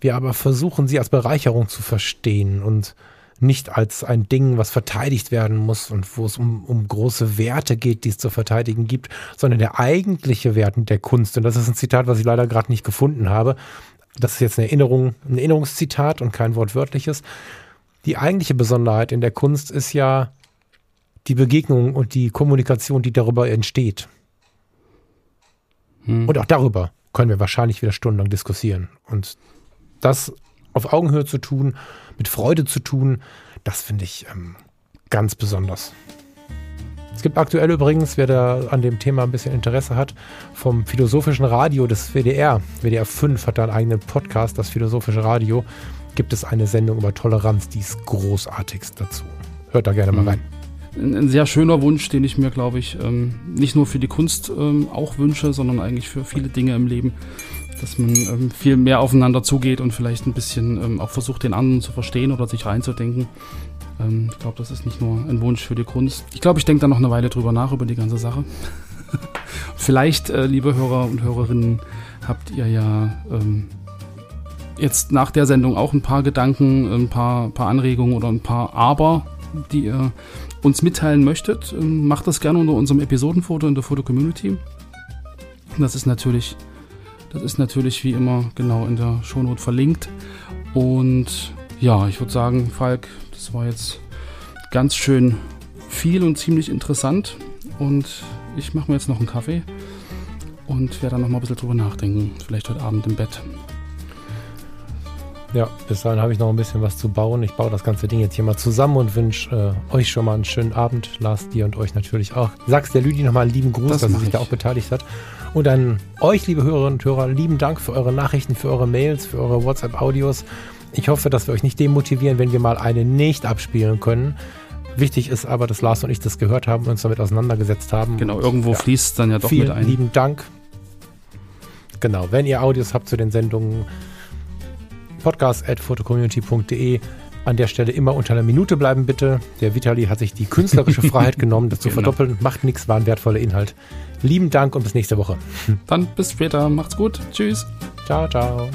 Wir aber versuchen, sie als Bereicherung zu verstehen und nicht als ein Ding, was verteidigt werden muss und wo es um, um große Werte geht, die es zu verteidigen gibt, sondern der eigentliche Wert der Kunst. Und das ist ein Zitat, was ich leider gerade nicht gefunden habe. Das ist jetzt eine Erinnerung, ein Erinnerungszitat und kein wortwörtliches. Die eigentliche Besonderheit in der Kunst ist ja die Begegnung und die Kommunikation, die darüber entsteht. Und auch darüber können wir wahrscheinlich wieder stundenlang diskutieren. Und das auf Augenhöhe zu tun, mit Freude zu tun, das finde ich ähm, ganz besonders. Es gibt aktuell übrigens, wer da an dem Thema ein bisschen Interesse hat, vom Philosophischen Radio des WDR, WDR 5 hat da einen eigenen Podcast, das Philosophische Radio, gibt es eine Sendung über Toleranz, die ist großartigst dazu. Hört da gerne mal rein. Ein, ein sehr schöner Wunsch, den ich mir, glaube ich, ähm, nicht nur für die Kunst ähm, auch wünsche, sondern eigentlich für viele Dinge im Leben, dass man ähm, viel mehr aufeinander zugeht und vielleicht ein bisschen ähm, auch versucht, den anderen zu verstehen oder sich reinzudenken. Ähm, ich glaube, das ist nicht nur ein Wunsch für die Kunst. Ich glaube, ich denke da noch eine Weile drüber nach, über die ganze Sache. vielleicht, äh, liebe Hörer und Hörerinnen, habt ihr ja ähm, jetzt nach der Sendung auch ein paar Gedanken, ein paar, paar Anregungen oder ein paar Aber, die ihr uns mitteilen möchtet. Ähm, macht das gerne unter unserem Episodenfoto in der Foto-Community. Das ist natürlich, das ist natürlich wie immer genau in der Shownote verlinkt. Und ja, ich würde sagen, Falk, das war jetzt ganz schön viel und ziemlich interessant. Und ich mache mir jetzt noch einen Kaffee und werde dann noch mal ein bisschen drüber nachdenken. Vielleicht heute Abend im Bett. Ja, bis dahin habe ich noch ein bisschen was zu bauen. Ich baue das ganze Ding jetzt hier mal zusammen und wünsche äh, euch schon mal einen schönen Abend. Lars, dir und euch natürlich auch. Sagst der Lüdi nochmal einen lieben Gruß, Das dass sie sich da ich. auch beteiligt hat. Und an euch, liebe Hörerinnen und Hörer, lieben Dank für eure Nachrichten, für eure Mails, für eure WhatsApp-Audios. Ich hoffe, dass wir euch nicht demotivieren, wenn wir mal eine nicht abspielen können. Wichtig ist aber, dass Lars und ich das gehört haben und uns damit auseinandergesetzt haben. Genau, irgendwo ja, fließt es dann ja doch Vielen mit ein. lieben Dank. Genau, wenn ihr Audios habt zu den Sendungen, podcast.fotocommunity.de. An der Stelle immer unter einer Minute bleiben, bitte. Der Vitali hat sich die künstlerische Freiheit genommen, das zu Genau. verdoppeln. Macht nichts, war ein wertvoller Inhalt. Lieben Dank und bis nächste Woche. Dann bis später. Macht's gut. Tschüss. Ciao, ciao.